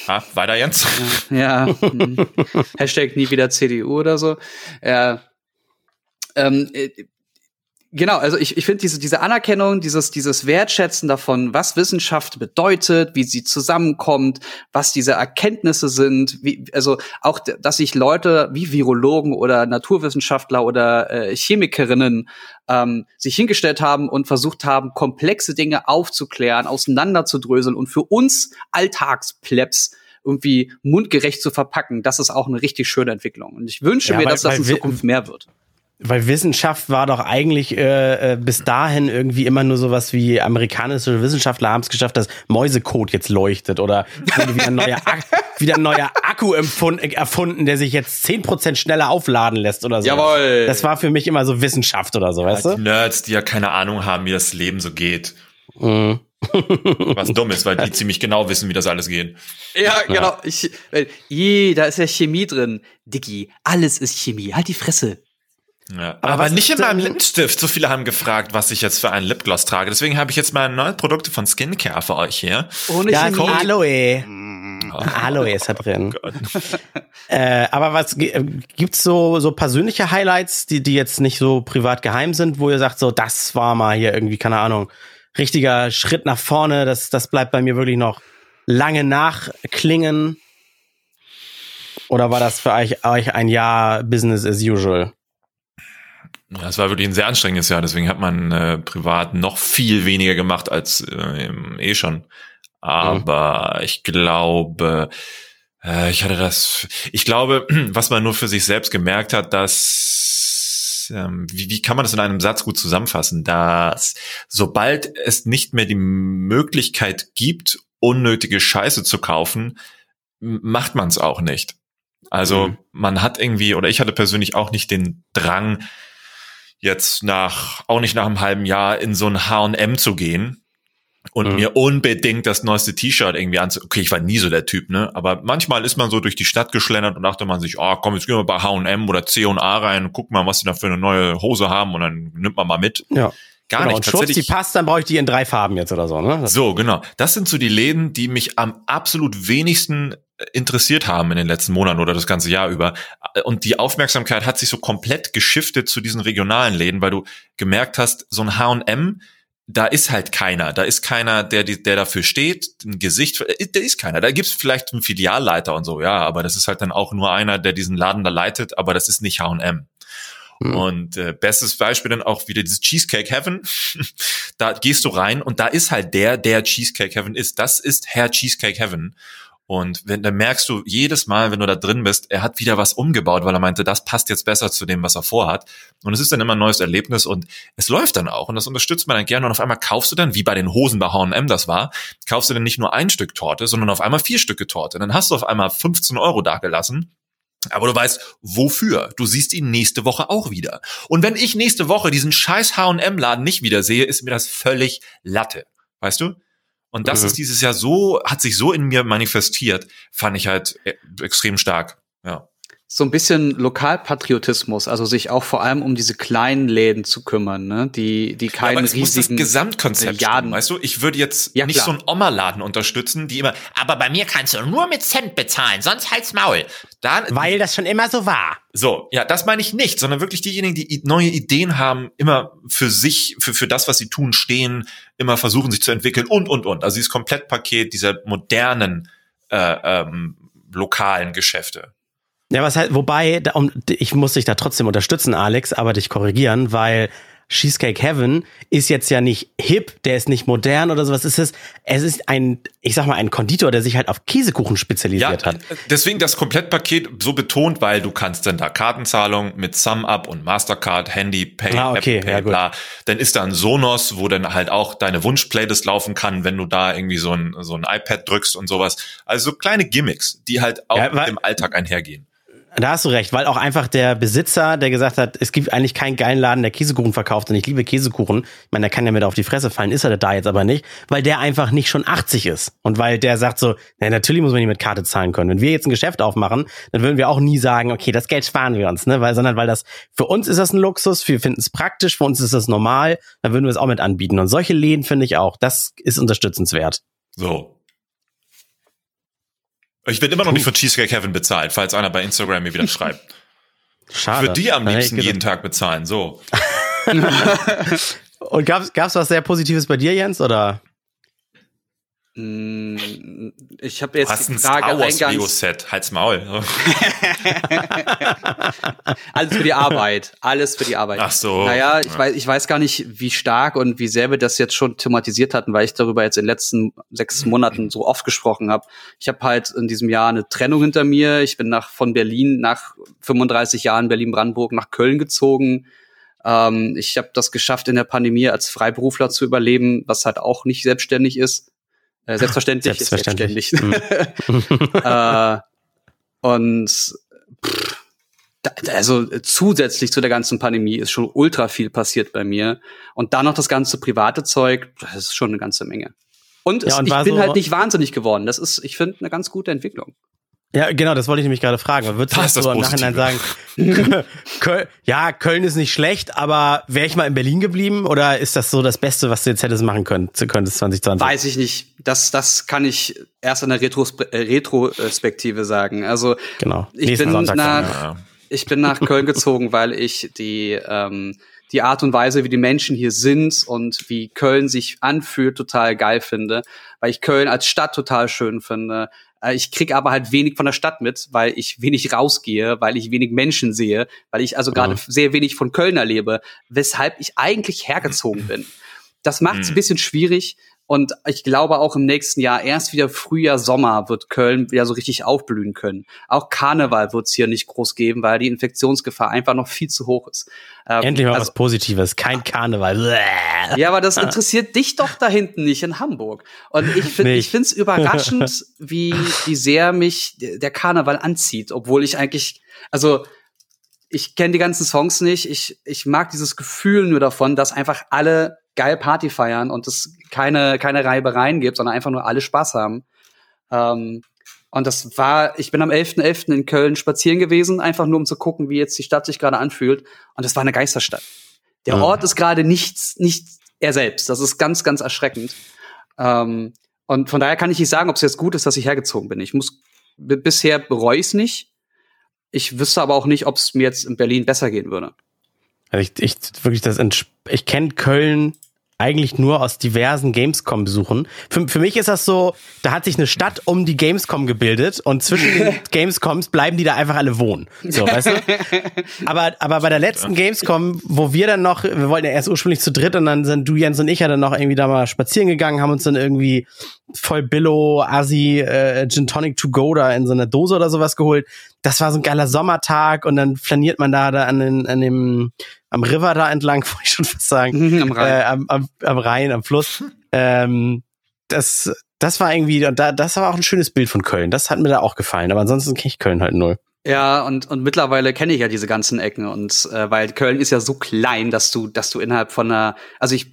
ha, weiter Jens. ja, hm. Hashtag nie wieder CDU oder so. Ja. Ähm, äh, genau, also ich, ich finde diese, diese Anerkennung, dieses, dieses Wertschätzen davon, was Wissenschaft bedeutet, wie sie zusammenkommt, was diese Erkenntnisse sind, wie, also auch, dass sich Leute wie Virologen oder Naturwissenschaftler oder äh, Chemikerinnen ähm, sich hingestellt haben und versucht haben, komplexe Dinge aufzuklären, auseinanderzudröseln und für uns Alltagsplebs irgendwie mundgerecht zu verpacken, das ist auch eine richtig schöne Entwicklung. Und ich wünsche Ja, mir, weil- dass das in Zukunft mehr wird. Weil Wissenschaft war doch eigentlich äh, äh, bis dahin irgendwie immer nur sowas wie amerikanische Wissenschaftler haben es geschafft, dass Mäusecode jetzt leuchtet oder wieder ein neuer, Ak wieder ein neuer Akku erfunden, der sich jetzt 10% schneller aufladen lässt oder so. Jawohl. Das war für mich immer so Wissenschaft oder so, weißt Die du? Nerds, die ja keine Ahnung haben, wie das Leben so geht. Mhm. Was dumm ist, weil die ziemlich genau wissen, wie das alles geht. Ja, genau. Ich, je, da ist ja Chemie drin. Dicky, alles ist Chemie. Halt die Fresse. Ja. Aber, was nicht in meinem Lippenstift. So viele haben gefragt, was ich jetzt für einen Lipgloss trage. Deswegen habe ich jetzt mal neue Produkte von Skincare für euch hier. Ohne Ja, Chemie. Aloe. Aloe ist da drin. äh, aber was äh, gibt's so so persönliche Highlights, die die jetzt nicht so privat geheim sind, wo ihr sagt so, das war mal hier irgendwie keine Ahnung, richtiger Schritt nach vorne, das das bleibt bei mir wirklich noch lange nachklingen. Oder war das für euch, euch ein Jahr Business as usual? Ja, es war wirklich ein sehr anstrengendes Jahr, deswegen hat man äh, privat noch viel weniger gemacht als äh, eh schon. Aber ich glaube, äh, ich hatte das, ich glaube, was man nur für sich selbst gemerkt hat, dass, ähm, wie, wie kann man das in einem Satz gut zusammenfassen, dass sobald es nicht mehr die Möglichkeit gibt, unnötige Scheiße zu kaufen, macht man es auch nicht. Also Mhm. man hat irgendwie, oder ich hatte persönlich auch nicht den Drang, jetzt nach, auch nicht nach einem halben Jahr in so ein H&M zu gehen und Mhm. mir unbedingt das neueste T-Shirt irgendwie anzu, okay, ich war nie so der Typ, ne, aber manchmal ist man so durch die Stadt geschlendert und dachte man sich, oh, komm, jetzt gehen wir bei H&M oder C&A rein und guck mal, was die da für eine neue Hose haben und dann nimmt man mal mit. Ja. Gar genau, nicht, und Schutz, die passt, dann brauche ich die in drei Farben jetzt oder so, ne? Das- So, genau. Das sind so die Läden, die mich am absolut wenigsten interessiert haben in den letzten Monaten oder das ganze Jahr über. Und die Aufmerksamkeit hat sich so komplett geschiftet zu diesen regionalen Läden, weil du gemerkt hast, so ein H&M, da ist halt keiner. Da ist keiner, der, der dafür steht, ein Gesicht, äh, da ist keiner. Da gibt's vielleicht einen Filialleiter und so, ja, aber das ist halt dann auch nur einer, der diesen Laden da leitet, aber das ist nicht H&M. Mhm. Und äh, bestes Beispiel dann auch wieder dieses Cheesecake Heaven. da gehst du rein und da ist halt der, der Cheesecake Heaven ist. Das ist Herr Cheesecake Heaven. Und wenn, dann merkst du jedes Mal, wenn du da drin bist, er hat wieder was umgebaut, weil er meinte, das passt jetzt besser zu dem, was er vorhat. Und es ist dann immer ein neues Erlebnis und es läuft dann auch und das unterstützt man dann gerne. Und auf einmal kaufst du dann, wie bei den Hosen bei H&M das war, kaufst du dann nicht nur ein Stück Torte, sondern auf einmal vier Stücke Torte. Dann hast du auf einmal 15 Euro dagelassen aber du weißt, wofür. Du siehst ihn nächste Woche auch wieder. Und wenn ich nächste Woche diesen scheiß H&M-Laden nicht wiedersehe, ist mir das völlig Latte. Weißt du? Und das Mhm. ist dieses Jahr so, hat sich so in mir manifestiert, fand ich halt äh, extrem stark. Ja. so ein bisschen Lokalpatriotismus, also sich auch vor allem um diese kleinen Läden zu kümmern, ne? die, die Ja, keinen aber es muss das riesigen Gesamtkonzept Milliarden- stimmen, weißt du? Ich würde jetzt Ja, nicht klar. so einen Oma-Laden unterstützen, die immer, aber bei mir kannst du nur mit Cent bezahlen, sonst halt's Maul. Da, Weil das schon immer so war. so, ja, das meine ich nicht, sondern wirklich diejenigen, die neue Ideen haben, immer für sich, für, für das, was sie tun, stehen, immer versuchen, sich zu entwickeln und, und, und. Also dieses Komplettpaket dieser modernen, äh, ähm, lokalen Geschäfte. Ja, was halt, wobei, ich muss dich da trotzdem unterstützen, Alex, aber dich korrigieren, weil Cheesecake Heaven ist jetzt ja nicht hip, der ist nicht modern oder sowas. Es ist, es ist ein, ich sag mal, ein Konditor, der sich halt auf Käsekuchen spezialisiert hat. deswegen das Komplettpaket so betont, weil du kannst dann da Kartenzahlung mit SumUp und Mastercard, Handy, Pay, Ah, okay, Apple Pay, ja, bla. Dann ist da ein Sonos, wo dann halt auch deine Wunsch-Playlist laufen kann, wenn du da irgendwie so ein, so ein iPad drückst und sowas. Also so kleine Gimmicks, die halt auch Ja, weil- mit dem Alltag einhergehen. Da hast du recht, weil auch einfach der Besitzer, der gesagt hat, es gibt eigentlich keinen geilen Laden, der Käsekuchen verkauft und ich liebe Käsekuchen. Ich meine, der kann ja da auf die Fresse fallen, ist er da jetzt aber nicht, weil der einfach nicht schon 80 ist. Und weil der sagt so, na, natürlich muss man nicht mit Karte zahlen können. Wenn wir jetzt ein Geschäft aufmachen, dann würden wir auch nie sagen, okay, das Geld sparen wir uns, ne? Weil, sondern weil das, für uns ist das ein Luxus, wir finden es praktisch, für uns ist das normal, dann würden wir es auch mit anbieten. Und solche Läden finde ich auch, das ist unterstützenswert. So. Ich bin immer noch nicht von Cheesecake Heaven bezahlt, falls einer bei Instagram mir wieder schreibt. Schade. Für die am ich liebsten jeden Tag bezahlen, so. Und gab's, gab's was sehr Positives bei dir, Jens, oder? Mm, Ich habe jetzt die ein Frage Star Wars eingangs. Lego-Set, halt's Maul. Alles für die Arbeit. Alles für die Arbeit. Ach so. Naja, ich Ja. weiß, ich weiß gar nicht, wie stark und wie sehr wir das jetzt schon thematisiert hatten, weil ich darüber jetzt in den letzten sechs Monaten so oft gesprochen habe. Ich habe halt in diesem Jahr eine Trennung hinter mir. Ich bin nach von Berlin nach 35 Jahren Berlin-Brandenburg nach Köln gezogen. Ähm, ich habe das geschafft, in der Pandemie als Freiberufler zu überleben, was halt auch nicht selbstständig ist. Äh, selbstverständlich, Selbstverständlich. ist selbstständig. äh, und pff, da, also zusätzlich zu der ganzen Pandemie ist schon ultra viel passiert bei mir. Und dann noch das ganze private Zeug, das ist schon eine ganze Menge. Und, es, Ja, und ich bin so- halt nicht wahnsinnig geworden. Das ist, ich finde, eine ganz gute Entwicklung. Ja, genau, das wollte ich nämlich gerade fragen. Würdest du Das das so im Nachhinein sagen, Köln, ja, Köln ist nicht schlecht, aber wäre ich mal in Berlin geblieben oder ist das so das Beste, was du jetzt hättest machen können, könntest 2020? Weiß ich nicht. Das, das kann ich erst in der Retros Retrospektive sagen. Also Genau. ich Nächsten bin Sonntag dann, nach, ja. ich bin nach Köln gezogen, weil ich die, ähm, die Art und Weise, wie die Menschen hier sind und wie Köln sich anfühlt, total geil finde. Weil ich Köln als Stadt total schön finde. Äh, Ich krieg aber halt wenig von der Stadt mit, weil ich wenig rausgehe, weil ich wenig Menschen sehe, weil ich also gerade Mhm. sehr wenig von Köln erlebe, weshalb ich eigentlich hergezogen bin. Das macht es ein Mhm. bisschen schwierig. Und ich glaube auch im nächsten Jahr, erst wieder Frühjahr, Sommer wird Köln wieder so richtig aufblühen können. Auch Karneval wird es hier nicht groß geben, weil die Infektionsgefahr einfach noch viel zu hoch ist. Ähm, Endlich mal also, was Positives, kein Karneval. Bäh. ja, aber das interessiert dich doch da hinten nicht in Hamburg. Und ich finde, ich finde es überraschend, wie, wie sehr mich der Karneval anzieht, obwohl ich eigentlich, also ich kenne die ganzen Songs nicht. Ich, ich mag dieses Gefühl nur davon, dass einfach alle geil Party feiern und es keine, keine Reibereien gibt, sondern einfach nur alle Spaß haben. Ähm, und das war, ich bin am 11.11. in Köln spazieren gewesen, einfach nur um zu gucken, wie jetzt die Stadt sich gerade anfühlt. Und es war eine Geisterstadt. Der Mhm. Ort ist gerade nichts, nicht er selbst. Das ist ganz, ganz erschreckend. Ähm, und von daher kann ich nicht sagen, ob es jetzt gut ist, dass ich hergezogen bin. Ich muss bisher bereue ich es nicht. Ich wüsste aber auch nicht, ob es mir jetzt in Berlin besser gehen würde. Also ich, ich wirklich das ich kenne Köln eigentlich nur aus diversen Gamescom-Besuchen. Für, für mich ist das so, da hat sich eine Stadt um die Gamescom gebildet und zwischen den Gamescoms bleiben die da einfach alle wohnen. So, weißt du? Aber, aber bei der letzten Gamescom, wo wir dann noch, wir wollten ja erst ursprünglich zu dritt und dann sind du, Jens und ich ja dann noch irgendwie da mal spazieren gegangen, haben uns dann irgendwie voll Billo, Assi, äh, Gin Tonic to go da in so einer Dose oder sowas geholt. Das war so ein geiler Sommertag und dann flaniert man da, da an, den, an dem, am River da entlang, wollte ich schon fast sagen. Am Rhein. Äh, am, am, am Rhein, am Fluss. ähm, das, das war irgendwie, und da, das war auch ein schönes Bild von Köln. Das hat mir da auch gefallen. Aber ansonsten kenne ich Köln halt null. Ja, und, und mittlerweile kenne ich ja diese ganzen Ecken und äh, weil Köln ist ja so klein, dass du, dass du innerhalb von einer, also ich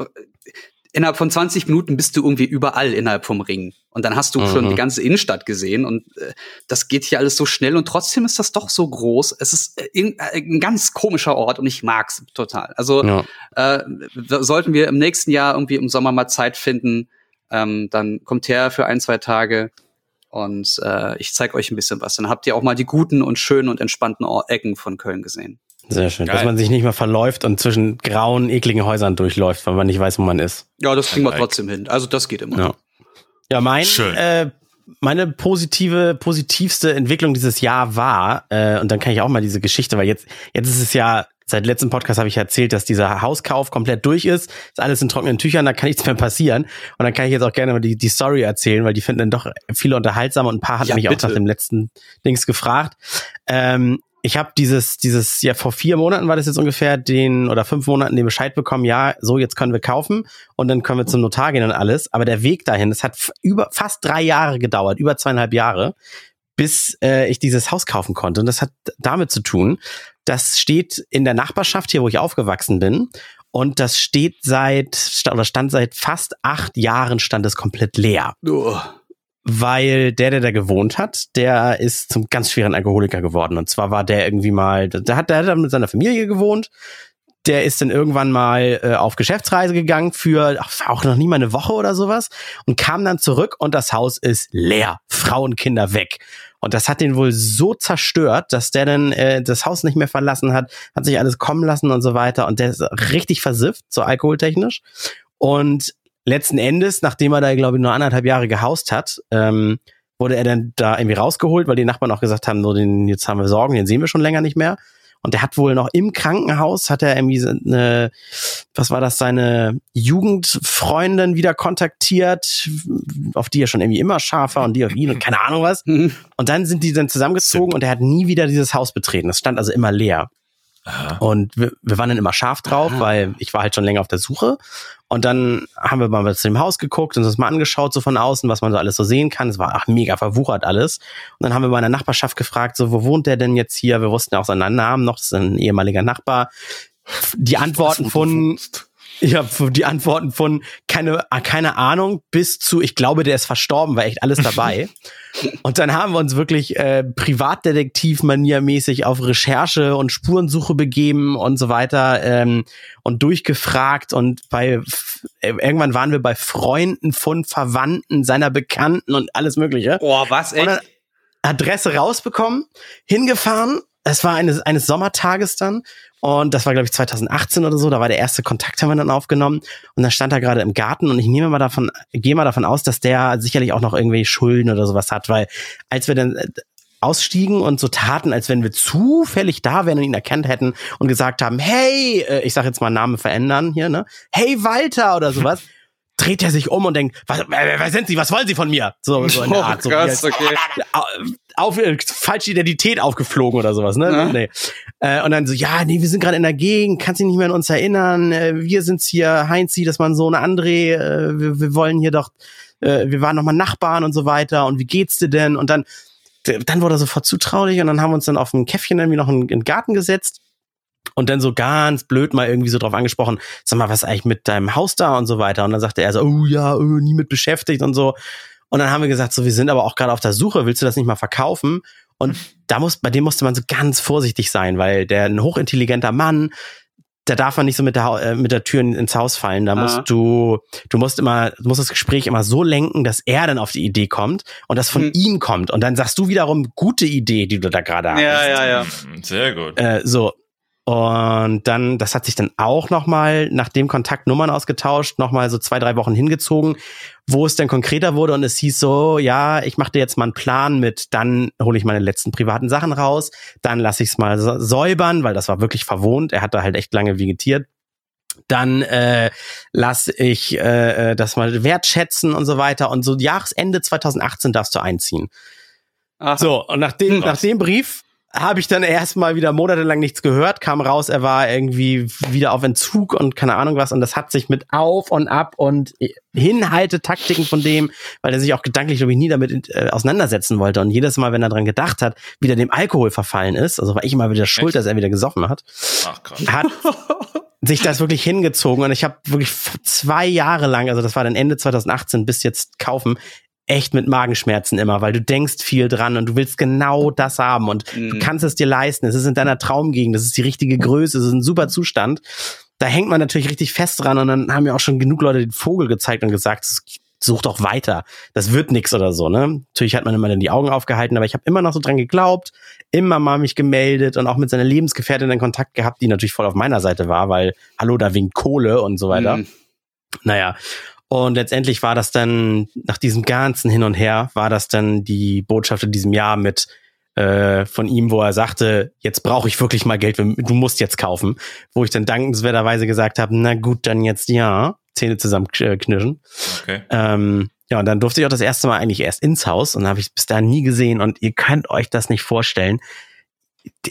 innerhalb von 20 Minuten bist du irgendwie überall innerhalb vom Ring. Und dann hast du mhm. schon die ganze Innenstadt gesehen. Und äh, das geht hier alles so schnell. Und trotzdem ist das doch so groß. Es ist äh, äh, ein ganz komischer Ort und ich mag's total. Also ja. äh, sollten wir im nächsten Jahr irgendwie im Sommer mal Zeit finden, ähm, dann kommt her für ein, zwei Tage und äh, ich zeige euch ein bisschen was. Dann habt ihr auch mal die guten und schönen und entspannten Ecken von Köln gesehen. Sehr schön. Geil. Dass man sich nicht mehr verläuft und zwischen grauen, ekligen Häusern durchläuft, weil man nicht weiß, wo man ist. Ja, das kriegen wir trotzdem hin. Also das geht immer. Ja, ja mein, äh, meine positive, positivste Entwicklung dieses Jahr war, äh, und dann kann ich auch mal diese Geschichte, weil jetzt, jetzt ist es ja, seit letzten Podcast habe ich erzählt, dass dieser Hauskauf komplett durch ist, ist alles in trockenen Tüchern, da kann nichts mehr passieren. Und dann kann ich jetzt auch gerne mal die, die Story erzählen, weil die finden dann doch viele unterhaltsam und ein paar hatten ja, mich bitte. auch nach dem letzten Dings gefragt. Ähm, ich habe dieses, dieses, ja, vor vier Monaten war das jetzt ungefähr, den oder fünf Monaten den Bescheid bekommen, ja, so jetzt können wir kaufen und dann können wir zum Notar gehen und alles. Aber der Weg dahin, das hat über fast drei Jahre gedauert, über zweieinhalb Jahre, bis äh, ich dieses Haus kaufen konnte. Und das hat damit zu tun, das steht in der Nachbarschaft hier, wo ich aufgewachsen bin. Und das steht seit, oder stand seit fast acht Jahren, stand es komplett leer. Oh weil der, der da gewohnt hat, der ist zum ganz schweren Alkoholiker geworden. Und zwar war der irgendwie mal, der hat, der hat mit seiner Familie gewohnt. Der ist dann irgendwann mal äh, auf Geschäftsreise gegangen für auch noch nie mal eine Woche oder sowas und kam dann zurück und das Haus ist leer, Frauen, Kinder weg. Und das hat den wohl so zerstört, dass der dann äh, das Haus nicht mehr verlassen hat, hat sich alles kommen lassen und so weiter. Und der ist richtig versifft, so alkoholtechnisch. Und letzten Endes, nachdem er da, glaube ich, nur anderthalb Jahre gehaust hat, ähm, wurde er dann da irgendwie rausgeholt, weil die Nachbarn auch gesagt haben, so, den, jetzt haben wir Sorgen, den sehen wir schon länger nicht mehr. Und der hat wohl noch im Krankenhaus, hat er irgendwie eine, was war das, seine Jugendfreundin wieder kontaktiert, auf die er schon irgendwie immer scharf war und die auf ihn und keine Ahnung was. Mhm. Und dann sind die dann zusammengezogen und er hat nie wieder dieses Haus betreten. Das stand also immer leer. Aha. Und wir, wir waren dann immer scharf drauf, Aha. weil ich war halt schon länger auf der Suche. Und dann haben wir mal zu dem Haus geguckt und uns mal angeschaut, so von außen, was man so alles so sehen kann. Es war ach, mega verwuchert alles. Und dann haben wir bei einer Nachbarschaft gefragt, so, wo wohnt der denn jetzt hier? Wir wussten ja auch seinen Namen noch, das ist ein ehemaliger Nachbar. Die Antworten von, ich habe die Antworten von keine, keine Ahnung bis zu, ich glaube, der ist verstorben, war echt alles dabei. und dann haben wir uns wirklich äh, Privatdetektiv-maniermäßig auf Recherche und Spurensuche begeben und so weiter ähm, und durchgefragt und bei äh, irgendwann waren wir bei Freunden von Verwandten seiner Bekannten und alles mögliche. Boah, was echt? Adresse rausbekommen, hingefahren. Es war eines, eines Sommertages dann und das war, glaube ich, 2018 oder so. Da war der erste Kontakt, haben wir dann aufgenommen. Und dann stand er gerade im Garten und ich nehme mal davon, gehe mal davon aus, dass der sicherlich auch noch irgendwie Schulden oder sowas hat, weil als wir dann äh, ausstiegen und so taten, als wenn wir zufällig da wären und ihn erkannt hätten und gesagt haben, hey, äh, ich sag jetzt mal Name verändern hier, ne? Hey Walter oder sowas. Dreht er sich um und denkt, was, wer, wer sind Sie, was wollen Sie von mir? So, so in der oh, Art. So krass, okay. Auf, äh, falsche Identität aufgeflogen oder sowas, ne? Ja. Nee. Äh, und dann so, ja, nee, wir sind gerade in der Gegend, kannst dich nicht mehr an uns erinnern, äh, wir sind's hier, Heinzi, das man so eine André, äh, wir, wir wollen hier doch, äh, wir waren noch mal Nachbarn und so weiter und wie geht's dir denn? Und dann, dann wurde er sofort zutraulich und dann haben wir uns dann auf ein Käffchen irgendwie noch in, in den Garten gesetzt und dann so ganz blöd mal irgendwie so drauf angesprochen, sag mal, was ist eigentlich mit deinem Haus da und so weiter. Und dann sagte er so, oh ja, oh, nie mit beschäftigt und so. Und dann haben wir gesagt, so, wir sind aber auch gerade auf der Suche, willst du das nicht mal verkaufen? Und da muss, bei dem musste man so ganz vorsichtig sein, weil der ein hochintelligenter Mann, da darf man nicht so mit der, äh, mit der Tür ins Haus fallen. Da musst du, du musst immer, du musst das Gespräch immer so lenken, dass er dann auf die Idee kommt und das von hm. ihm kommt. Und dann sagst du wiederum, gute Idee, die du da gerade hast. Ja, ja, ja. Sehr gut. Äh, so. Und dann, das hat sich dann auch nochmal nach dem Kontakt Nummern ausgetauscht, nochmal so zwei, drei Wochen hingezogen, wo es dann konkreter wurde und es hieß so, ja, ich mache dir jetzt mal einen Plan mit, dann hole ich meine letzten privaten Sachen raus, dann lasse ich es mal säubern, weil das war wirklich verwohnt, er hat da halt echt lange vegetiert. Dann äh, lass ich äh, äh das mal wertschätzen und so weiter. Und so Jahresende 2018 darfst du einziehen. Aha. So, und nach dem, nach dem Brief habe ich dann erstmal wieder monatelang nichts gehört, kam raus, er war irgendwie wieder auf Entzug und keine Ahnung was und das hat sich mit auf und ab und Hinhaltetaktiken von dem, weil er sich auch gedanklich, glaube ich, nie damit äh, auseinandersetzen wollte und jedes Mal, wenn er dran gedacht hat, wieder dem Alkohol verfallen ist, also war ich immer wieder schuld, Echt? dass er wieder gesoffen hat, Ach, krass. hat sich das wirklich hingezogen und ich habe wirklich zwei Jahre lang, also das war dann Ende 2018 bis jetzt kaufen, echt mit Magenschmerzen immer, weil du denkst viel dran und du willst genau das haben und du Mhm. kannst es dir leisten. Es ist in deiner Traumgegend, das ist die richtige Größe, es ist ein super Zustand. Da hängt man natürlich richtig fest dran und dann haben mir auch schon genug Leute den Vogel gezeigt und gesagt, such doch weiter. Das wird nix oder so, ne? Natürlich hat man immer dann die Augen aufgehalten, aber ich habe immer noch so dran geglaubt, immer mal mich gemeldet und auch mit seiner Lebensgefährtin in Kontakt gehabt, die natürlich voll auf meiner Seite war, weil hallo, da winkt Kohle und so weiter. Mhm. Naja. Und letztendlich war das dann, nach diesem ganzen Hin und Her, war das dann die Botschaft in diesem Jahr mit äh, von ihm, wo er sagte, jetzt brauche ich wirklich mal Geld, du musst jetzt kaufen. Wo ich dann dankenswerterweise gesagt habe, na gut, dann jetzt ja, Zähne zusammenknirschen. Okay. Ähm, ja, und dann durfte ich auch das erste Mal eigentlich erst ins Haus und habe ich bis dahin nie gesehen und ihr könnt euch das nicht vorstellen.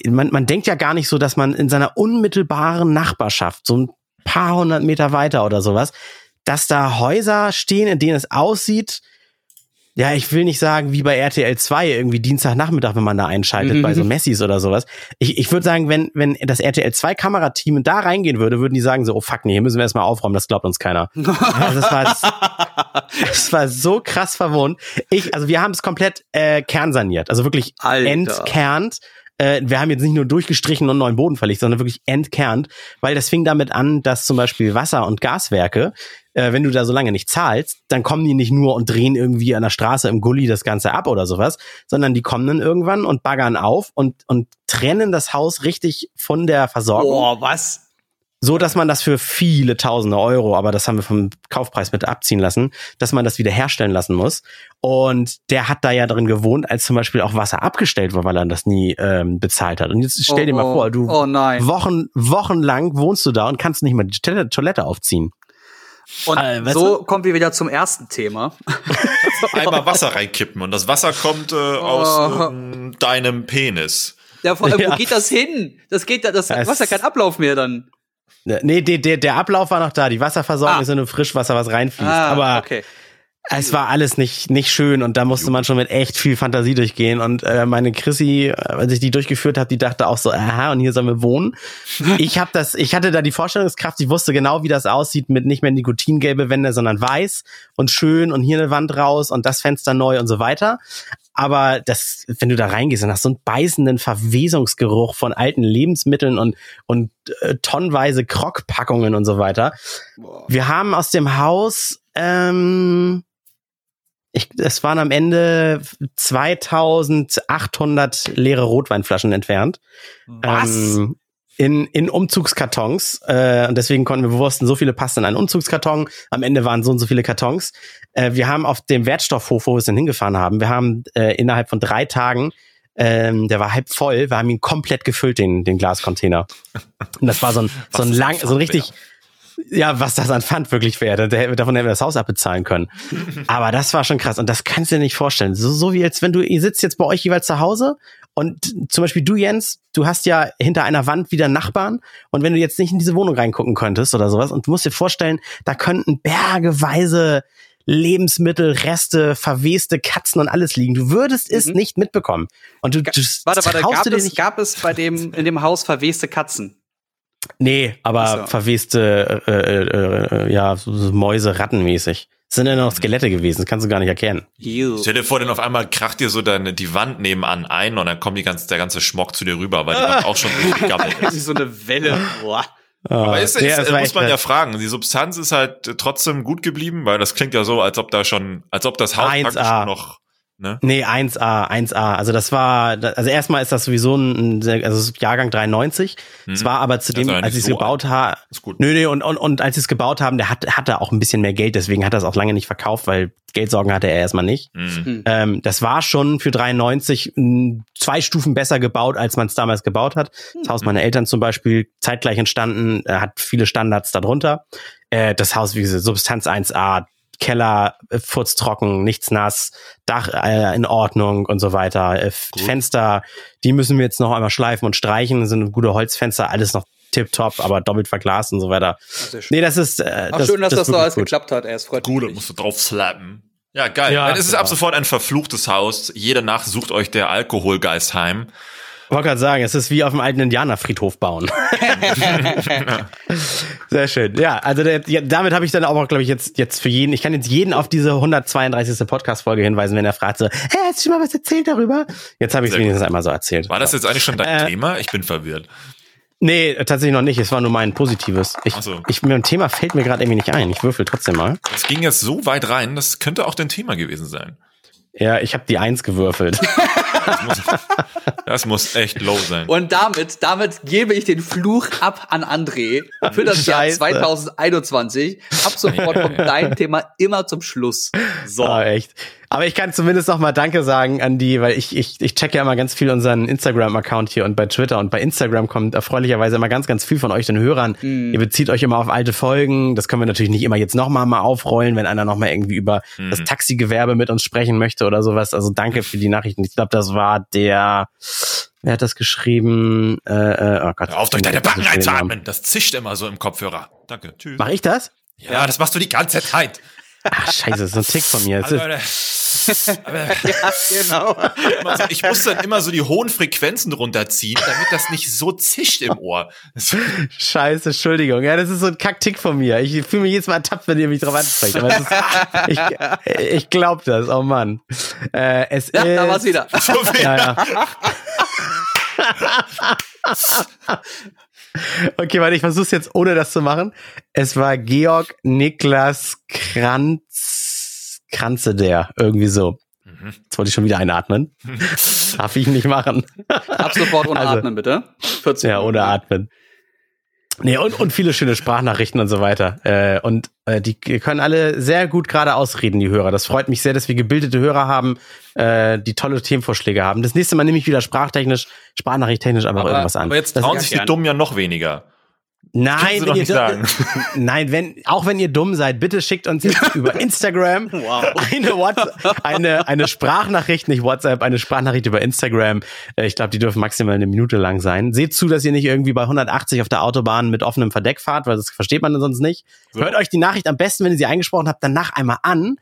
Man, man denkt ja gar nicht so, dass man in seiner unmittelbaren Nachbarschaft, so ein paar hundert Meter weiter oder sowas, dass da Häuser stehen, in denen es aussieht, ja, ich will nicht sagen, wie bei RTL 2 irgendwie Dienstagnachmittag, wenn man da einschaltet, Mhm. bei so Messis oder sowas. Ich, ich würde sagen, wenn, wenn das RTL 2 Kamerateam da reingehen würde, würden die sagen so, oh fuck, nee, hier müssen wir erstmal aufräumen, das glaubt uns keiner. Also das war, das war so krass verwohnt. Ich, also wir haben es komplett äh, kernsaniert, also wirklich Alter. entkernt. Äh, wir haben jetzt nicht nur durchgestrichen und neuen Boden verlegt, sondern wirklich entkernt, weil das fing damit an, dass zum Beispiel Wasser- und Gaswerke, äh, wenn du da so lange nicht zahlst, dann kommen die nicht nur und drehen irgendwie an der Straße im Gully das Ganze ab oder sowas, sondern die kommen dann irgendwann und baggern auf und, und trennen das Haus richtig von der Versorgung Boah, was? so dass man das für viele tausende Euro, aber das haben wir vom Kaufpreis mit abziehen lassen, dass man das wieder herstellen lassen muss. Und der hat da ja drin gewohnt, als zum Beispiel auch Wasser abgestellt war, weil er das nie ähm, bezahlt hat. Und jetzt stell dir oh, mal oh. vor, du Oh. Wochen, wochenlang wohnst du da und kannst nicht mal die Toilette aufziehen. Und Äh, so kommen wir wieder zum ersten Thema. Einmal Wasser reinkippen und das Wasser kommt äh, aus ähm, deinem Penis. Ja, vor allem, Ja. wo geht das hin? Das geht da, das Es- Wasser kein Ablauf mehr dann. Nee, der, der, der Ablauf war noch da. Die Wasserversorgung Ah. ist ja nur Frischwasser, was reinfließt. aber okay. Es war alles nicht, nicht schön und da musste man schon mit echt viel Fantasie durchgehen. Und äh, meine Chrissy, äh, als ich die durchgeführt habe, die dachte auch so, aha, und hier sollen wir wohnen. ich habe das, ich hatte da die Vorstellungskraft, ich wusste genau, wie das aussieht mit nicht mehr nikotingelbe Wände, sondern weiß und schön und hier eine Wand raus und das Fenster neu und so weiter. Aber das, wenn du da reingehst und hast so einen beißenden Verwesungsgeruch von alten Lebensmitteln und, und äh, tonnenweise Krogpackungen und so weiter. Wir haben aus dem Haus, ähm, ich, es waren am Ende 2800 leere Rotweinflaschen entfernt. Was? Ähm, in, in Umzugskartons. Äh, und deswegen konnten wir, wir wussten, so viele passen in einen Umzugskarton. Am Ende waren so und so viele Kartons. Äh, wir haben auf dem Wertstoffhof, wo wir es dann hingefahren haben, wir haben äh, innerhalb von drei Tagen, ähm, der war halb voll, wir haben ihn komplett gefüllt, den, den Glascontainer. Und das war so ein, so ein lang, an so ein richtig, ja, was das an Pfand wirklich wäre. Da- Davon hätten wir das Haus abbezahlen können. Aber das war schon krass. Und das kannst du dir nicht vorstellen. So, so wie als wenn du, ihr sitzt jetzt bei euch jeweils zu Hause und zum Beispiel du, Jens, du hast ja hinter einer Wand wieder Nachbarn. Und wenn du jetzt nicht in diese Wohnung reingucken könntest oder sowas, und du musst dir vorstellen, da könnten bergeweise Lebensmittel, Reste, verweste Katzen und alles liegen. Du würdest es Mhm. nicht mitbekommen. Und du, du Warte, warte, gab es, gab es bei dem, in dem Haus verweste Katzen? Nee, aber so. verweste äh, äh, äh, ja, Mäuse, Rattenmäßig. Das sind ja noch Skelette gewesen, das kannst du gar nicht erkennen. Ew. Stell dir vor, denn auf einmal kracht dir so deine, die Wand nebenan ein und dann kommt die ganze, der ganze Schmock zu dir rüber, weil die Wand auch schon Das ist. ist so eine Welle. Boah. Aber ist, ist, Ja, das war muss man ja fragen. Die Substanz ist halt trotzdem gut geblieben, weil das klingt ja so, als ob da schon, als ob das Haus 1A. praktisch noch, ne? Nee, 1A, 1A. Also das war, also erstmal ist das sowieso ein, also Jahrgang 93. Es war aber zu dem, als ich es so gebaut habe, Ist gut. Nö, nö, und, und, und als sie es gebaut haben, der hat, hatte auch ein bisschen mehr Geld, deswegen hat er es auch lange nicht verkauft, weil Geldsorgen hatte er erstmal nicht. Mhm. Ähm, das war schon für 93 mh, zwei Stufen besser gebaut, als man es damals gebaut hat. Das Haus meiner Eltern zum Beispiel zeitgleich entstanden, äh, hat viele Standards darunter. Äh, das Haus, wie gesagt, Substanz 1a, Keller, äh, furztrocken, nichts nass, Dach äh, in Ordnung und so weiter. Äh, Fenster, die müssen wir jetzt noch einmal schleifen und streichen, Das sind gute Holzfenster, alles noch tipptopp, aber doppelt verglast und so weiter. Schön. Nee, das ist äh, Ach, schön, dass das, ist so alles gut. geklappt hat. Er ist freut Gut, musst du drauf slappen. Ja, geil. Ja, Dann ist es genau. ab sofort ein verfluchtes Haus. Jede Nacht sucht euch der Alkoholgeist heim. Wollte gerade sagen, es ist wie auf dem alten Indianerfriedhof bauen. Sehr schön. Ja, also der, ja, damit habe ich dann auch, glaube ich, jetzt, jetzt für jeden, ich kann jetzt jeden auf diese 132. Podcast-Folge hinweisen, wenn er fragt so, hey, hast du schon mal was erzählt darüber? Jetzt habe ich es gut. wenigstens einmal so erzählt. War das jetzt eigentlich schon dein Äh, Thema? Ich bin verwirrt. Nee, tatsächlich noch nicht. Es war nur mein positives. Ich, Ach so. ich, mir ein Thema fällt mir gerade irgendwie nicht ein. Ich würfel trotzdem mal. Es ging jetzt so weit rein, das könnte auch dein Thema gewesen sein. Ja, ich habe die Eins gewürfelt. Das muss, das muss echt low sein. Und damit, damit gebe ich den Fluch ab an André für das Jahr Scheiße. 2021. Ab sofort kommt dein Thema immer zum Schluss. So. Ah, echt. Aber ich kann zumindest noch mal Danke sagen an die, weil ich, ich, ich checke ja immer ganz viel unseren Instagram-Account hier und bei Twitter und bei Instagram kommt erfreulicherweise immer ganz, ganz viel von euch, den Hörern. Ihr bezieht euch immer auf alte Folgen. Das können wir natürlich nicht immer jetzt noch mal, mal aufrollen, wenn einer noch mal irgendwie über das Taxigewerbe mit uns sprechen möchte oder sowas. Also danke für die Nachrichten. Ich glaube, das war der, wer hat das geschrieben? Äh, äh, oh Gott. Hör auf, durch deine Backen einzuatmen. Das zischt immer so im Kopfhörer. Danke. Tschüss. Mach ich das? Ja, das machst du die ganze Zeit. Ach, scheiße, das ist ein Tick von mir. Also, aber Genau. immer so- ich muss dann immer so die hohen Frequenzen runterziehen, damit das nicht so zischt im Ohr. Scheiße, Entschuldigung. Ja, das ist so ein Kacktick von mir. Ich fühle mich jedes Mal ertappt, wenn ihr mich drauf ansprecht. Ist, ich ich glaube das. Oh Mann. Äh, es Ja, ist, da war's wieder. So viel. Ja, ja. Okay, warte, ich versuch's jetzt ohne das zu machen. Es war Georg Niklas Kranz, Kranze der, irgendwie so. Jetzt wollte ich schon wieder einatmen. Darf ich nicht machen. Ab sofort ohne Also- Atmen, bitte. 14 Ja, ohne Atmen. Nee, und, und viele schöne Sprachnachrichten und so weiter. Äh, und äh, die können alle sehr gut gerade ausreden, die Hörer. Das freut mich sehr, dass wir gebildete Hörer haben, äh, die tolle Themenvorschläge haben. Das nächste Mal nehme ich wieder sprachtechnisch, sprachnachrichttechnisch einfach Aber, irgendwas an. aber jetzt trauen sich die. Dummen ja noch weniger. Nein, wenn ihr sagen. Nein, wenn auch wenn ihr dumm seid, bitte schickt uns jetzt über Instagram eine, WhatsApp, eine eine Sprachnachricht, nicht WhatsApp, eine Sprachnachricht über Instagram. Äh, Ich glaube, die dürfen maximal eine Minute lang sein. Seht zu, dass ihr nicht irgendwie bei 180 auf der Autobahn mit offenem Verdeck fahrt, weil das versteht man sonst nicht. Hört euch die Nachricht am besten, wenn ihr sie eingesprochen habt, danach einmal an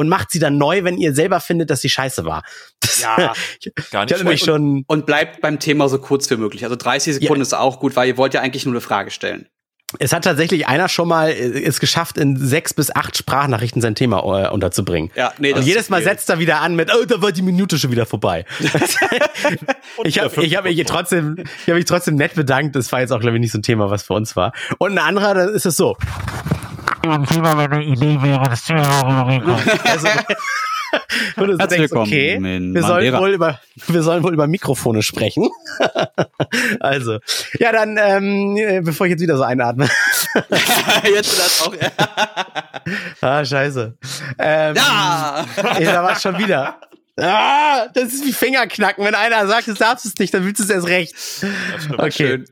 und macht sie dann neu, wenn ihr selber findet, dass sie scheiße war. Das, Ja. ich, Gar ich nicht mich schon Und bleibt beim Thema so kurz wie möglich. Also 30 Sekunden ist auch gut, weil ihr wollt ja eigentlich nur eine Frage stellen. Es hat tatsächlich einer schon mal äh, es geschafft, in sechs bis acht Sprachnachrichten sein Thema äh, unterzubringen. Ja, nee, Und jedes Mal setzt er wieder an mit, oh, da war die Minute schon wieder vorbei. ich habe ich hab mich trotzdem, ich habe mich trotzdem nett bedankt. Das war jetzt auch, glaube ich, nicht so ein Thema, was für uns war. Und ein anderer, da ist es so. Ein Thema, wenn eine Idee wäre, das Thema, worüber wir reden. Also, Herzlich denkst, willkommen okay, in wir sollen, wohl über, wir sollen wohl über Mikrofone sprechen. also, ja, dann, ähm, äh, bevor ich jetzt wieder so einatme. Jetzt das auch. ah, scheiße. Ähm, Ja! Ja, da war schon wieder. Ah, das ist wie Fingerknacken. Wenn einer sagt, du darfst es nicht, dann willst du es erst recht. Okay. Schön.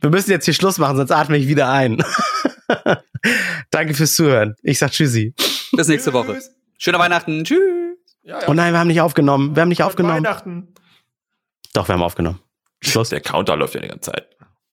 Wir müssen jetzt hier Schluss machen, sonst atme ich wieder ein. Danke fürs Zuhören. Ich sag Tschüssi. Bis nächste Woche. Schöne Weihnachten. Tschüss. Ja, ja. Oh nein, wir haben nicht aufgenommen. Wir haben nicht aufgenommen. Weihnachten. Doch, wir haben aufgenommen. Schluss. Der Counter läuft ja die ganze Zeit.